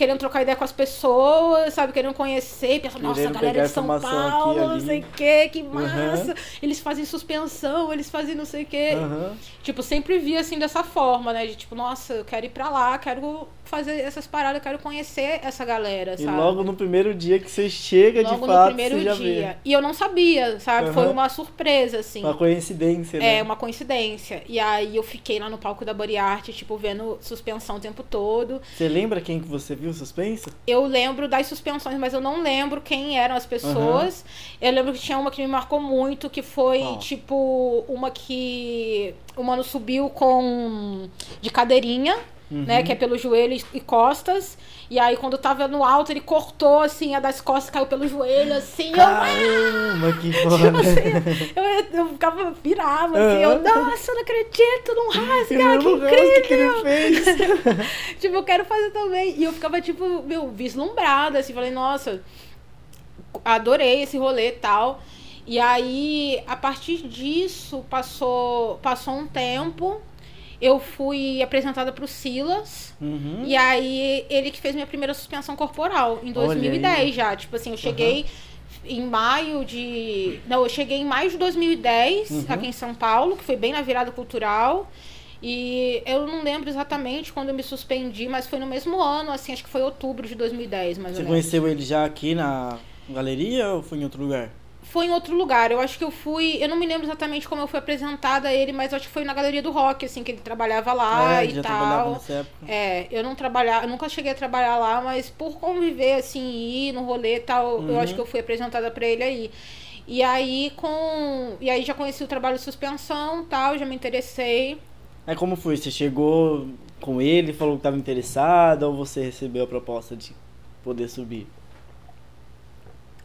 querendo trocar ideia com as pessoas, sabe, querendo conhecer, e pensando, nossa, a galera pegar de São informação aqui, Paulo, não sei o que, que Uhum. massa. Eles fazem suspensão, eles fazem não sei o que. Aham. Tipo, sempre via assim dessa forma, né? De tipo, nossa, eu quero ir pra lá, quero fazer essas paradas, quero conhecer essa galera, E sabe? logo no primeiro dia que você chega, Logo de fato, no primeiro você já dia. E eu não sabia, sabe? Foi Aham. uma surpresa, assim. vê. Uma coincidência, né? É, uma coincidência. E aí eu fiquei lá no palco da Body Art, tipo, vendo suspensão o tempo todo. Você lembra quem que você viu suspensa? Eu lembro das suspensões, mas eu não lembro quem eram as pessoas. Eu lembro que tinha uma que me marcou muito, que foi, Qual? tipo, uma que o mano subiu com. de cadeirinha. Uhum. Né, que é pelo joelho e costas. E aí, quando tava no alto, ele cortou, assim, a das costas caiu pelo joelho, assim. Eu, Caramba, que foda. eu, eu ficava, pirava, assim. Eu, Aham. nossa, eu não acredito, não rasga, Eu que incrível. que ele fez. tipo, eu quero fazer também. E eu ficava, tipo, meu, vislumbrada, assim. Falei, nossa, adorei esse rolê e tal. E aí, a partir disso, passou, passou um tempo. Eu fui apresentada pro Silas. Uhum. E aí, ele que fez minha primeira suspensão corporal, em Olha 2010 aí. já. Tipo assim, eu cheguei em maio de. Não, eu cheguei em maio de 2010, Uhum. aqui em São Paulo, que foi bem na virada cultural. E eu não lembro exatamente quando eu me suspendi, mas foi no mesmo ano, assim, acho que foi outubro de 2010, mais Você ou menos. conheceu ele já aqui na galeria ou foi em outro lugar? Foi em outro lugar. Eu acho que eu fui. Eu não me lembro exatamente como eu fui apresentada a ele, mas eu acho que foi na galeria do rock, assim, que ele trabalhava lá é, e tal. nessa época. É, eu não trabalhava, eu nunca cheguei a trabalhar lá, mas por conviver assim, ir no rolê e tal, eu Uhum. acho que eu fui apresentada pra ele aí. E aí com, e aí já conheci o trabalho de suspensão, tal, já me interessei. Aí como foi? Você chegou com ele, falou que estava interessado ou você recebeu a proposta de poder subir?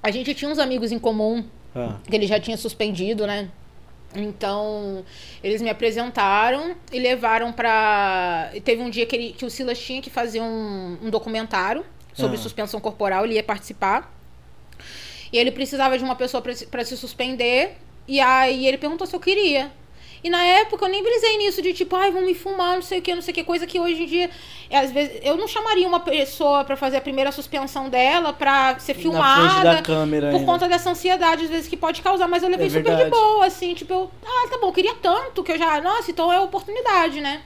A gente tinha uns amigos em comum Ah, que ele já tinha suspendido, né? Então, eles me apresentaram e levaram pra. e Teve um dia que, ele- que o Silas tinha que fazer um, um documentário sobre Ah. suspensão corporal, ele ia participar. E ele precisava de uma pessoa pra se suspender. E aí ele perguntou se eu queria. E na época eu nem brisei nisso de tipo, ai, vão me fumar, não sei o que, não sei o que, coisa que hoje em dia, é, às vezes, eu não chamaria uma pessoa pra fazer a primeira suspensão dela pra ser filmada por ainda. conta dessa ansiedade, às vezes, que pode causar, mas eu levei É super verdade. de boa, assim, tipo, eu, ah, tá bom, eu queria tanto que eu já, nossa, então é oportunidade, né?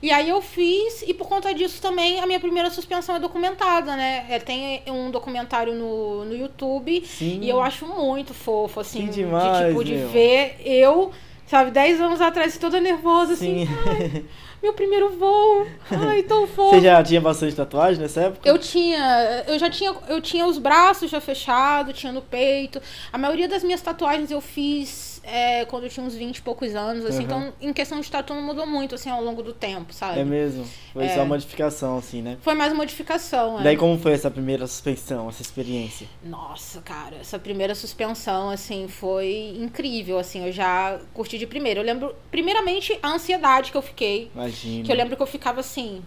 E aí eu fiz, e por conta disso também a minha primeira suspensão é documentada, né? É, tem um documentário no, no YouTube Sim. e eu acho muito fofo, assim, Que demais, de tipo, de meu. ver eu, sabe, 10 anos atrás, toda nervosa, assim, Sim. ai, meu primeiro voo, ai, tão fofo. Você já tinha bastante tatuagem nessa época? Eu tinha, eu já tinha, eu tinha os braços já fechados, tinha no peito. A maioria das minhas tatuagens eu fiz é, quando eu tinha uns 20 e poucos anos, assim. Uhum. Então, em questão de tatu não mudou muito, assim, ao longo do tempo, sabe? É mesmo? Foi É. só modificação, assim, né? Foi mais modificação, é. Daí como foi essa primeira suspensão, essa experiência? Nossa, cara, essa primeira suspensão, assim, foi incrível, assim, eu já curti de primeiro. Eu lembro, primeiramente, a ansiedade que eu fiquei. Imagina. Que eu lembro que eu ficava assim,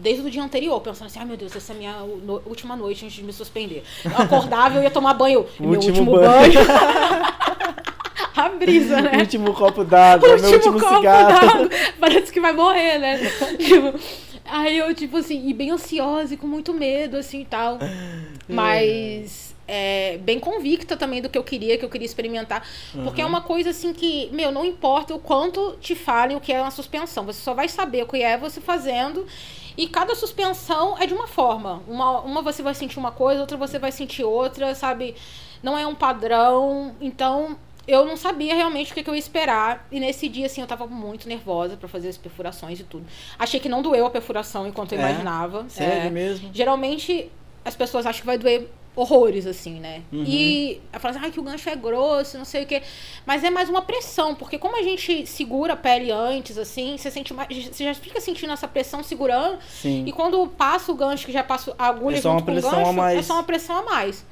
desde o dia anterior, pensando assim, ai meu Deus, essa é a minha última noite antes de me suspender. Eu acordava e eu ia tomar banho. meu Último último, banho. banho. a brisa, né? Último copo d'água, meu último copo cigarro. Parece que vai morrer, né? tipo, aí eu, tipo assim, e bem ansiosa e com muito medo, assim e tal. Mas é, bem convicta também do que eu queria, que eu queria experimentar. Porque é uma coisa assim que, meu, não importa o quanto te falem o que é uma suspensão. Você só vai saber o que é você fazendo. E cada suspensão é de uma forma. Uma, uma você vai sentir uma coisa, outra você vai sentir outra, sabe? Não é um padrão. Então, eu não sabia realmente o que, que eu ia esperar. E nesse dia, assim, eu tava muito nervosa pra fazer as perfurações e tudo. Achei que não doeu a perfuração enquanto eu É? imaginava. Sério É. mesmo? Geralmente as pessoas acham que vai doer horrores, assim, né? Uhum. E eu falo assim, ah, que o gancho é grosso, não sei o quê. Mas é mais uma pressão, porque como a gente segura a pele antes, assim, você sente mais. Você já fica sentindo essa pressão segurando. Sim. E quando passa o gancho, que já passa a agulha É junto com o gancho, a mais. é só uma pressão a mais.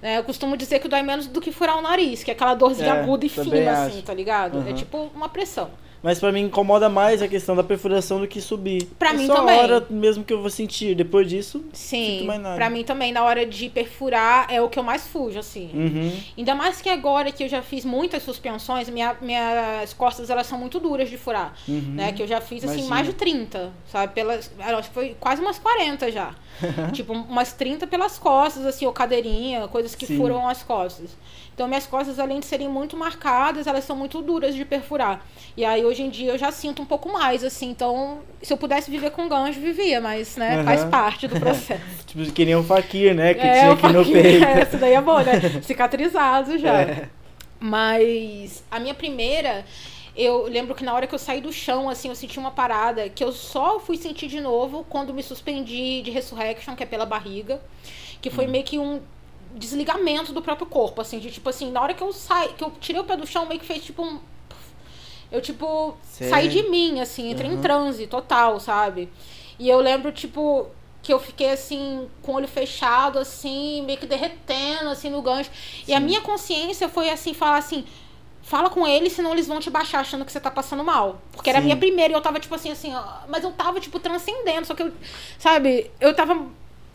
É, eu costumo dizer que dói menos do que furar o nariz, que é aquela dorzinha É, aguda e fina, acho. assim, tá ligado? É Uhum. tipo uma pressão. Mas pra mim incomoda mais a questão da perfuração do que subir. Pra é mim só também. a hora mesmo que eu vou sentir. Depois disso, Sim, mais nada. pra mim também, na hora de perfurar, é o que eu mais fujo, assim. uhum. Ainda mais que agora que eu já fiz muitas suspensões, minha, minhas costas elas são muito duras de furar. Uhum. Né? Que eu já fiz assim Imagina. mais de 30, sabe? Pelas, acho que foi quase umas 40 já. tipo, umas 30 pelas costas, assim, ou cadeirinha, coisas que Sim. furam as costas. Então minhas costas, além de serem muito marcadas, elas são muito duras de perfurar. E aí hoje em dia eu já sinto um pouco mais, assim. Então, se eu pudesse viver com gancho, vivia, mas, né, Aham. faz parte do processo. Tipo, que nem um faquir, né? Que É, tinha aqui no faquinha, peito. é, Essa daí é boa, né? Cicatrizado já. É. Mas a minha primeira, eu lembro que na hora que eu saí do chão, assim, eu senti uma parada que eu só fui sentir de novo quando me suspendi de Resurrection, que é pela barriga. Que Hum. foi meio que um desligamento do próprio corpo, assim, de tipo assim, na hora que eu saí, que eu tirei o pé do chão, meio que fez tipo um. Eu, tipo, Sério? saí de mim, assim, entrei em Uhum. transe total, sabe? E eu lembro, tipo, que eu fiquei assim, com o olho fechado, assim, meio que derretendo, assim, no gancho. E a Sim. minha consciência foi assim, falar assim. Fala com eles, senão eles vão te baixar achando que você tá passando mal. Porque era a Sim. minha primeira e eu tava, tipo assim, assim, ó, mas eu tava, tipo, transcendendo. Só que eu, sabe, eu tava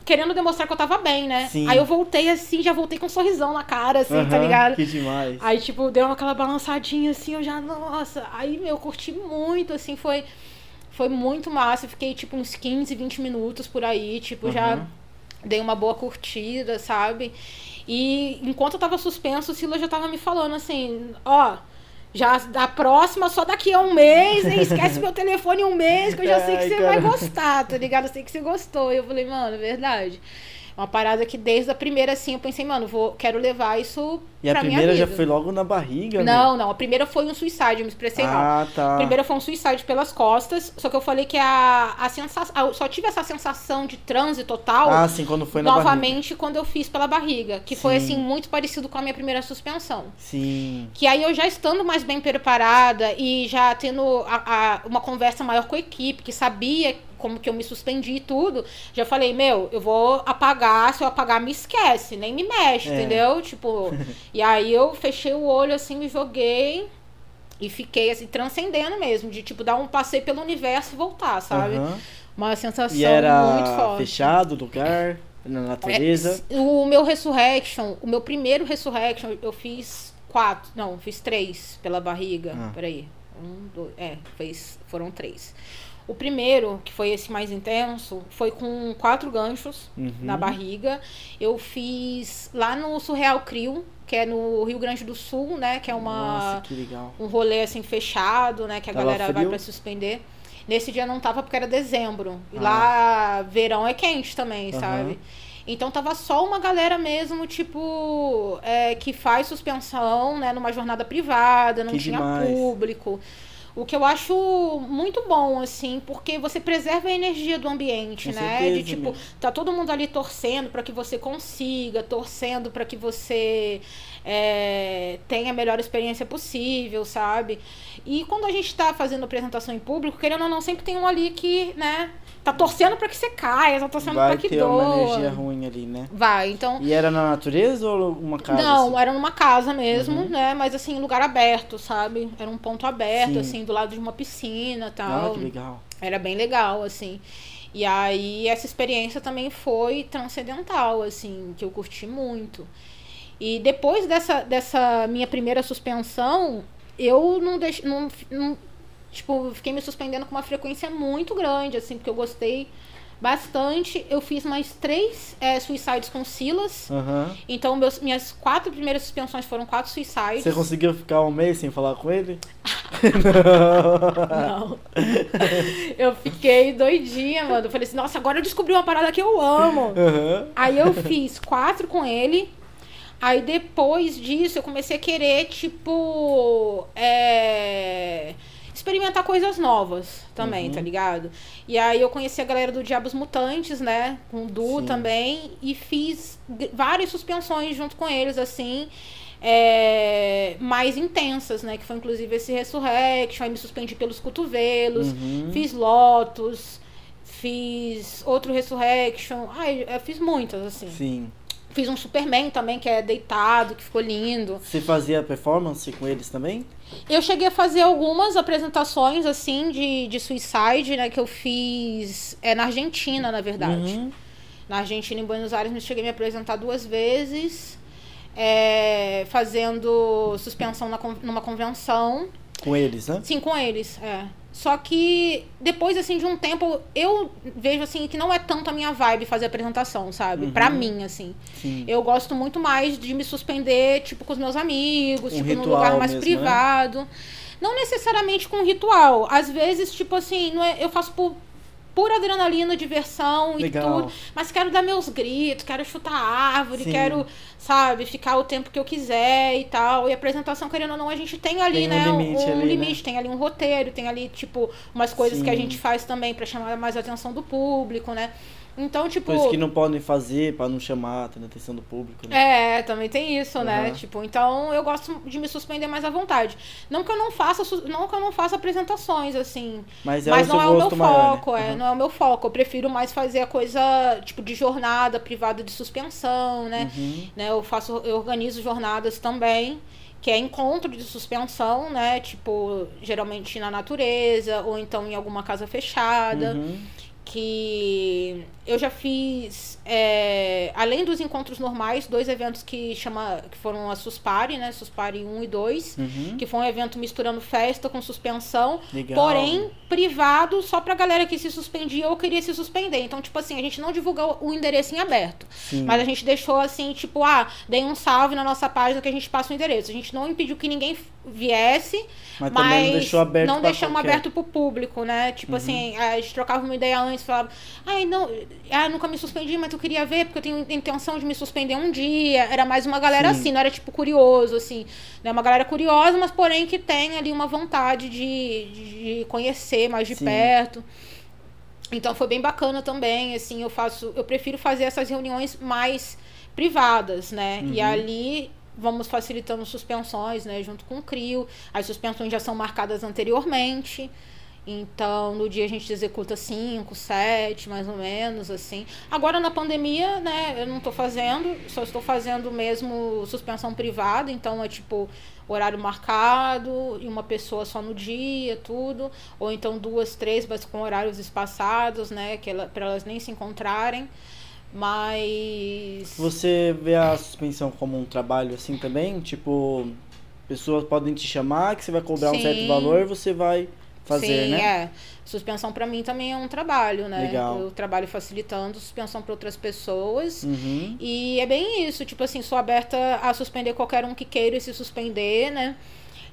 querendo demonstrar que eu tava bem, né? Sim. Aí eu voltei assim, já voltei com um sorrisão na cara, assim, tá Aham, ligado? Que demais. Aí, tipo, deu aquela balançadinha assim, eu já, nossa. Aí, meu, eu curti muito, assim, foi. Foi muito massa. Eu fiquei, tipo, uns 15, 20 minutos por aí, tipo, já Uhum. dei uma boa curtida, sabe? E enquanto eu tava suspenso, o Sila já tava me falando assim, ó. Já da próxima, só daqui a um mês, hein? Esquece meu telefone um mês, que eu já sei que Ai, você vai gostar, tá ligado? Eu sei que você gostou. E eu falei, mano, é verdade. Uma parada que desde a primeira, assim, eu pensei, mano, vou, quero levar isso E a pra minha primeira já vida. foi logo na barriga? Não, não. A primeira foi um suicide, eu me expressei mal. Ah, tá. A primeira foi um suicide pelas costas, só que eu falei que a, a sensação. Só tive essa sensação de transe total Ah, sim, quando foi na barriga. novamente quando eu fiz pela barriga. Que foi Sim. assim, muito parecido com a minha primeira suspensão. Sim. Que aí eu já estando mais bem preparada e já tendo a- a- uma conversa maior com a equipe, que sabia como que eu me suspendi e tudo, já falei, meu, eu vou apagar, se eu apagar, me esquece, nem me mexe, É. entendeu? Tipo, e aí eu fechei o olho assim, me joguei e fiquei assim, transcendendo mesmo, de tipo, dar um passeio pelo universo e voltar, sabe? Aham. Uma sensação E era muito forte. fechado o lugar, na natureza. É, o meu Resurrection, o meu primeiro Resurrection, eu fiz quatro. Não, fiz três pela barriga. Ah. Peraí. Um, dois. É, fez, foram três. O primeiro, que foi esse mais intenso, foi com quatro ganchos Uhum. na barriga. Eu fiz lá no Surreal Crio, que é no Rio Grande do Sul, né? Que é uma Nossa, um rolê assim fechado, né? Que a Tava galera vai frio? pra suspender. Nesse dia não tava porque era dezembro. E Ah. lá verão é quente também, Aham. sabe? Então tava só uma galera mesmo, tipo, é, que faz suspensão, né, numa jornada privada, não Que tinha demais. público. O que eu acho muito bom, assim, porque você preserva a energia do ambiente, Com né? certeza, De tipo, meu. tá todo mundo ali torcendo para que você consiga, torcendo para que você é, tenha a melhor experiência possível, sabe? E quando a gente tá fazendo apresentação em público, querendo ou não, sempre tem um ali que, né, tá torcendo para que você caia, tá torcendo Vai para que ter doa. uma energia ruim ali, né? Vai, então. E era na natureza ou uma casa? Não, assim? era numa casa mesmo, Uhum. né? Mas assim, lugar aberto, sabe? Era um ponto aberto, Sim. assim, do lado de uma piscina e Ah, tal. que legal. Era bem legal, assim. E aí essa experiência também foi transcendental, assim, que eu curti muito. E depois dessa, dessa minha primeira suspensão, eu não deixei. Não, não, tipo, fiquei me suspendendo com uma frequência muito grande, assim, porque eu gostei bastante. Eu fiz mais três é, suicides com Silas. Aham. Então, meus, minhas quatro primeiras suspensões foram quatro suicides. Você conseguiu ficar um mês sem falar com ele? Não. Eu fiquei doidinha, mano. Eu falei assim, nossa, agora eu descobri uma parada que eu amo. Aham. Aí eu fiz quatro com ele. Aí depois disso eu comecei a querer, tipo. é, Experimentar coisas novas também, Uhum. tá ligado? E aí eu conheci a galera do Diabos Mutantes, né? Com o Du Sim. também. E fiz várias suspensões junto com eles, assim. é, mais intensas, né? Que foi inclusive esse Resurrection, aí me suspendi pelos cotovelos, Uhum. fiz Lotus, fiz outro Resurrection, ai, eu fiz muitas, assim. Sim. Fiz um Superman também, que é deitado, que ficou lindo. Você fazia performance com eles também? Eu cheguei a fazer algumas apresentações, assim, de, de suicide, né? Que eu fiz é, na Argentina, na verdade. Uhum. Na Argentina, em Buenos Aires, eu cheguei a me apresentar duas vezes. é, fazendo suspensão na numa convenção. Com eles, né? Sim, com eles, é. Só que depois, assim, de um tempo, eu vejo, assim, que não é tanto a minha vibe fazer apresentação, sabe? Uhum. Pra mim, assim. Sim. Eu gosto muito mais de me suspender, tipo, com os meus amigos, Um tipo, num lugar mais mesmo, né? privado. Não necessariamente com ritual. Às vezes, tipo assim, não é, eu faço por pura adrenalina, diversão Legal. e tudo. Mas quero dar meus gritos, quero chutar árvore, Sim. quero, sabe, ficar o tempo que eu quiser e tal. E a apresentação, querendo ou não, a gente tem ali, Tem um né, um limite ali, né? limite, tem ali um roteiro, tem ali, tipo, umas coisas que a Sim. gente faz também pra chamar mais a atenção do público, né? Então, tipo. Coisas que não podem fazer pra não chamar a atenção do público, né? É, também tem isso, né? Uhum. Tipo, então eu gosto de me suspender mais à vontade. Não que eu não faça, não que eu não faça apresentações assim, Mas é mas não é o meu gosto maior, foco, né? é, Uhum. não é o meu foco. Eu prefiro mais fazer a coisa tipo de jornada privada de suspensão, né? Uhum. né? Eu faço, eu organizo jornadas também, que é encontro de suspensão, né? Tipo, geralmente na natureza ou então em alguma casa fechada Uhum. que eu já fiz, é, além dos encontros normais, dois eventos que chama que foram a Suspari, né? Suspari 1 e 2, Uhum. que foi um evento misturando festa com suspensão, Legal. porém privado só pra galera que se suspendia ou queria se suspender. Então, tipo assim, a gente não divulgou o endereço em aberto, Sim. mas a gente deixou assim, tipo, ah, dei um salve na nossa página que a gente passa o endereço. A gente não impediu que ninguém viesse, Mas mas não deixou aberto não deixamos qualquer. aberto pro público, né? Tipo assim, a gente trocava uma ideia antes, falava, ai, não, ah, nunca me suspendi, mas eu queria ver, porque eu tenho intenção de me suspender um dia. Era mais uma galera Sim. assim, não era tipo curioso, assim. Né? Uma galera curiosa, mas porém que tem ali uma vontade de, de conhecer mais de Sim. perto. Então foi bem bacana também, assim, eu faço, eu prefiro fazer essas reuniões mais privadas, né? E Uhum. ali vamos facilitando suspensões, né, junto com o CRIO. As suspensões já são marcadas anteriormente. Então, no dia a gente executa cinco, sete, mais ou menos, assim. Agora, na pandemia, né, eu não tô fazendo, só estou fazendo mesmo suspensão privada, então é tipo horário marcado e uma pessoa só no dia, tudo. Ou então duas, três, mas com horários espaçados, né, que ela, para elas nem se encontrarem. Mas. Você vê a suspensão como um trabalho assim também? Tipo, pessoas podem te chamar, que você vai cobrar um certo Sim. valor, você vai fazer, Sim, né? é. Suspensão pra mim também é um trabalho, né? Legal. Eu trabalho facilitando suspensão para outras pessoas. Uhum. E é bem isso, tipo assim, sou aberta a suspender qualquer um que queira se suspender, né?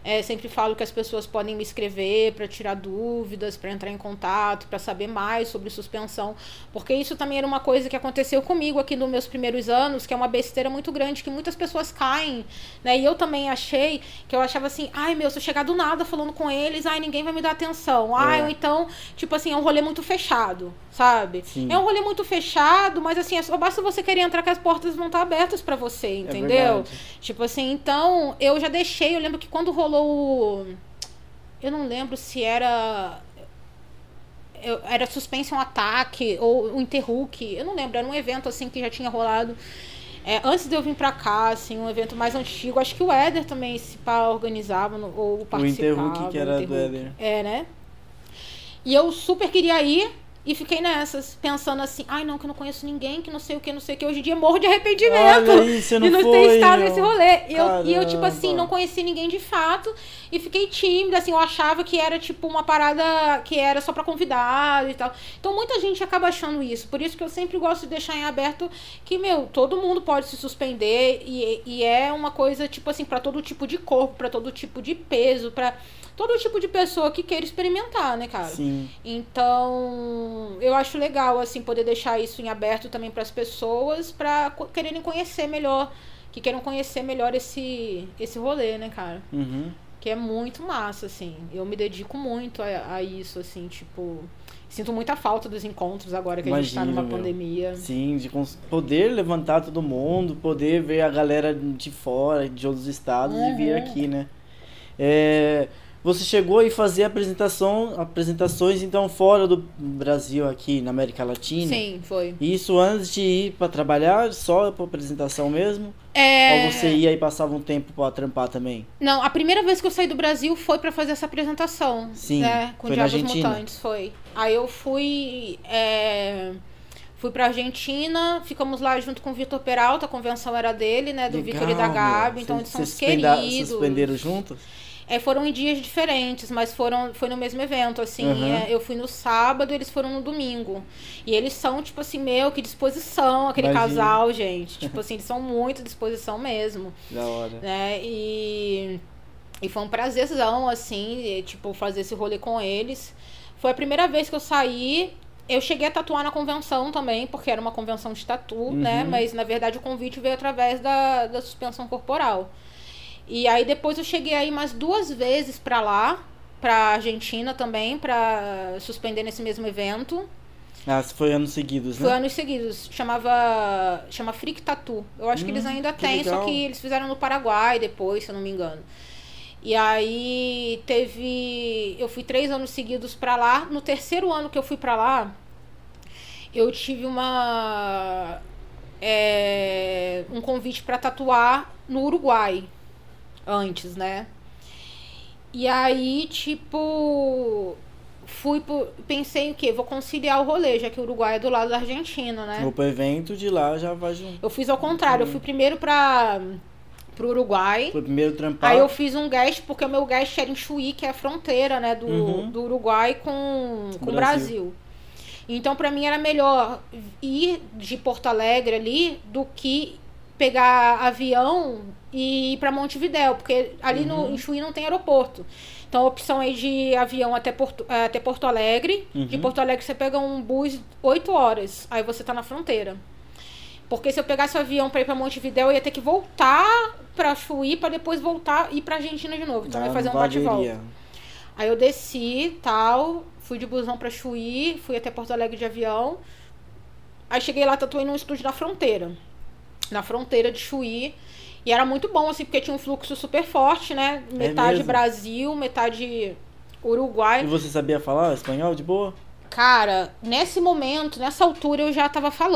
É, sempre falo que as pessoas podem me escrever para tirar dúvidas, para entrar em contato, para saber mais sobre suspensão, porque isso também era uma coisa que aconteceu comigo aqui nos meus primeiros anos, que é uma besteira muito grande que muitas pessoas caem, né? E eu também achei que eu achava assim, ai meu, se eu chegar do nada falando com eles, ai ninguém vai me dar atenção, ai É. ou então, tipo assim, é um rolê muito fechado, sabe? Sim. É um rolê muito fechado, mas assim, é só basta você querer entrar que as portas vão estar abertas para você, entendeu? verdade. tipo assim, então eu já deixei, eu lembro que quando rolou o eu não lembro se era era suspense um ataque ou o Interhook, eu não lembro, era um evento assim que já tinha rolado é, antes de eu vir pra cá, assim, um evento mais antigo, acho que o Éder também se organizava no- ou participava. Interhook, que era o do. Éder. É, né? E eu super queria ir e fiquei nessas, pensando assim, ai não, que eu não conheço ninguém, que não sei o que, não sei o que. Hoje em dia morro de arrependimento aí, não de não foi, ter estado meu. nesse rolê. E eu, e eu, tipo assim, não conheci ninguém de fato e fiquei tímida, assim, eu achava que era tipo uma parada que era só pra convidado e tal. Então muita gente acaba achando isso. Por isso que eu sempre gosto de deixar em aberto que, meu, todo mundo pode se suspender e, e é uma coisa, tipo assim, pra todo tipo de corpo, pra todo tipo de peso, pra todo tipo de pessoa que queira experimentar, né, cara? Sim. Então, eu acho legal assim poder deixar isso em aberto também para as pessoas para quererem conhecer melhor, que queiram conhecer melhor esse esse rolê, né, cara? Uhum. Que é muito massa assim. Eu me dedico muito a, a isso assim, tipo, sinto muita falta dos encontros agora que a gente tá Imagino, numa meu. pandemia. Sim, de poder levantar todo mundo, poder ver a galera de fora, de outros estados e vir Uhum. aqui, né? É, você chegou e fazer apresentação, apresentações então fora do Brasil aqui na América Latina? Sim, foi. Isso antes de ir para trabalhar, só para apresentação mesmo? É... Ou você ia e passava um tempo para trampar também? Não, a primeira vez que eu saí do Brasil foi pra fazer essa apresentação. Sim, Né, com foi na Diabos Argentina. Mutantes, foi. Aí eu fui. é, Fui pra Argentina, ficamos lá junto com o Vitor Peralta, a convenção era dele, né? Do Vitor e da. Gabi, então eles são os queridos. suspenderam juntos? É, foram em dias diferentes, mas foram foi no mesmo evento, assim. Uhum. é, eu fui no sábado, eles foram no domingo. E eles são, tipo assim, meu, que disposição, aquele Imagino. casal, gente. tipo assim, eles são muito disposição mesmo Da hora. né? E, e foi um prazerzão, assim, tipo, fazer esse rolê com eles. Foi a primeira vez que eu saí. Eu cheguei a tatuar na convenção também, porque era uma convenção de tatu, né? Uhum. Mas na verdade o convite veio através da, da suspensão corporal. E aí depois eu cheguei aí mais duas vezes pra lá, pra Argentina também, pra suspender nesse mesmo evento. Ah, foi anos seguidos, né? Foi anos seguidos. Chamava. Chama Freak Tattoo. Eu acho que eles Hum, ainda que têm, só que eles fizeram no Paraguai depois, se eu não me engano. E aí teve. Eu fui três anos seguidos pra lá. No terceiro ano que eu fui pra lá, eu tive uma. é, um convite pra tatuar no Uruguai. Antes, né? E aí, tipo. Fui por, pensei o quê? Vou conciliar o rolê, já que o Uruguai é do lado da Argentina, né? Vou pro evento de lá já vai junto. Eu fiz ao contrário, eu fui primeiro pra, pro Uruguai. Foi primeiro trampar. Aí eu fiz um guest, porque o meu guest era em Chuí, que é a fronteira, né, do, Uhum. do Uruguai com, com o Brasil. Brasil. Então, pra mim, era melhor ir de Porto Alegre ali do que pegar avião e ir pra Montevidéu, porque ali no, Uhum. em Chuí não tem aeroporto. Então a opção é de avião até Porto, até Porto Alegre. De Uhum. Porto Alegre você pega um bus 8 horas, aí você tá na fronteira. Porque se eu pegasse o avião pra ir pra Montevidéu, eu ia ter que voltar pra Chuí pra depois voltar e ir pra Argentina de novo. Então eu ia fazer um bate volta. valeria. Aí eu desci, tal, fui de busão pra Chuí, fui até Porto Alegre de avião. Aí cheguei lá, tatuei num estúdio na fronteira. Na fronteira de Chuí. E era muito bom, assim, porque tinha um fluxo super forte, né? Metade mesmo? Brasil, metade Uruguai. E você sabia falar espanhol de boa? Cara, nesse momento, nessa altura, eu já tava falando.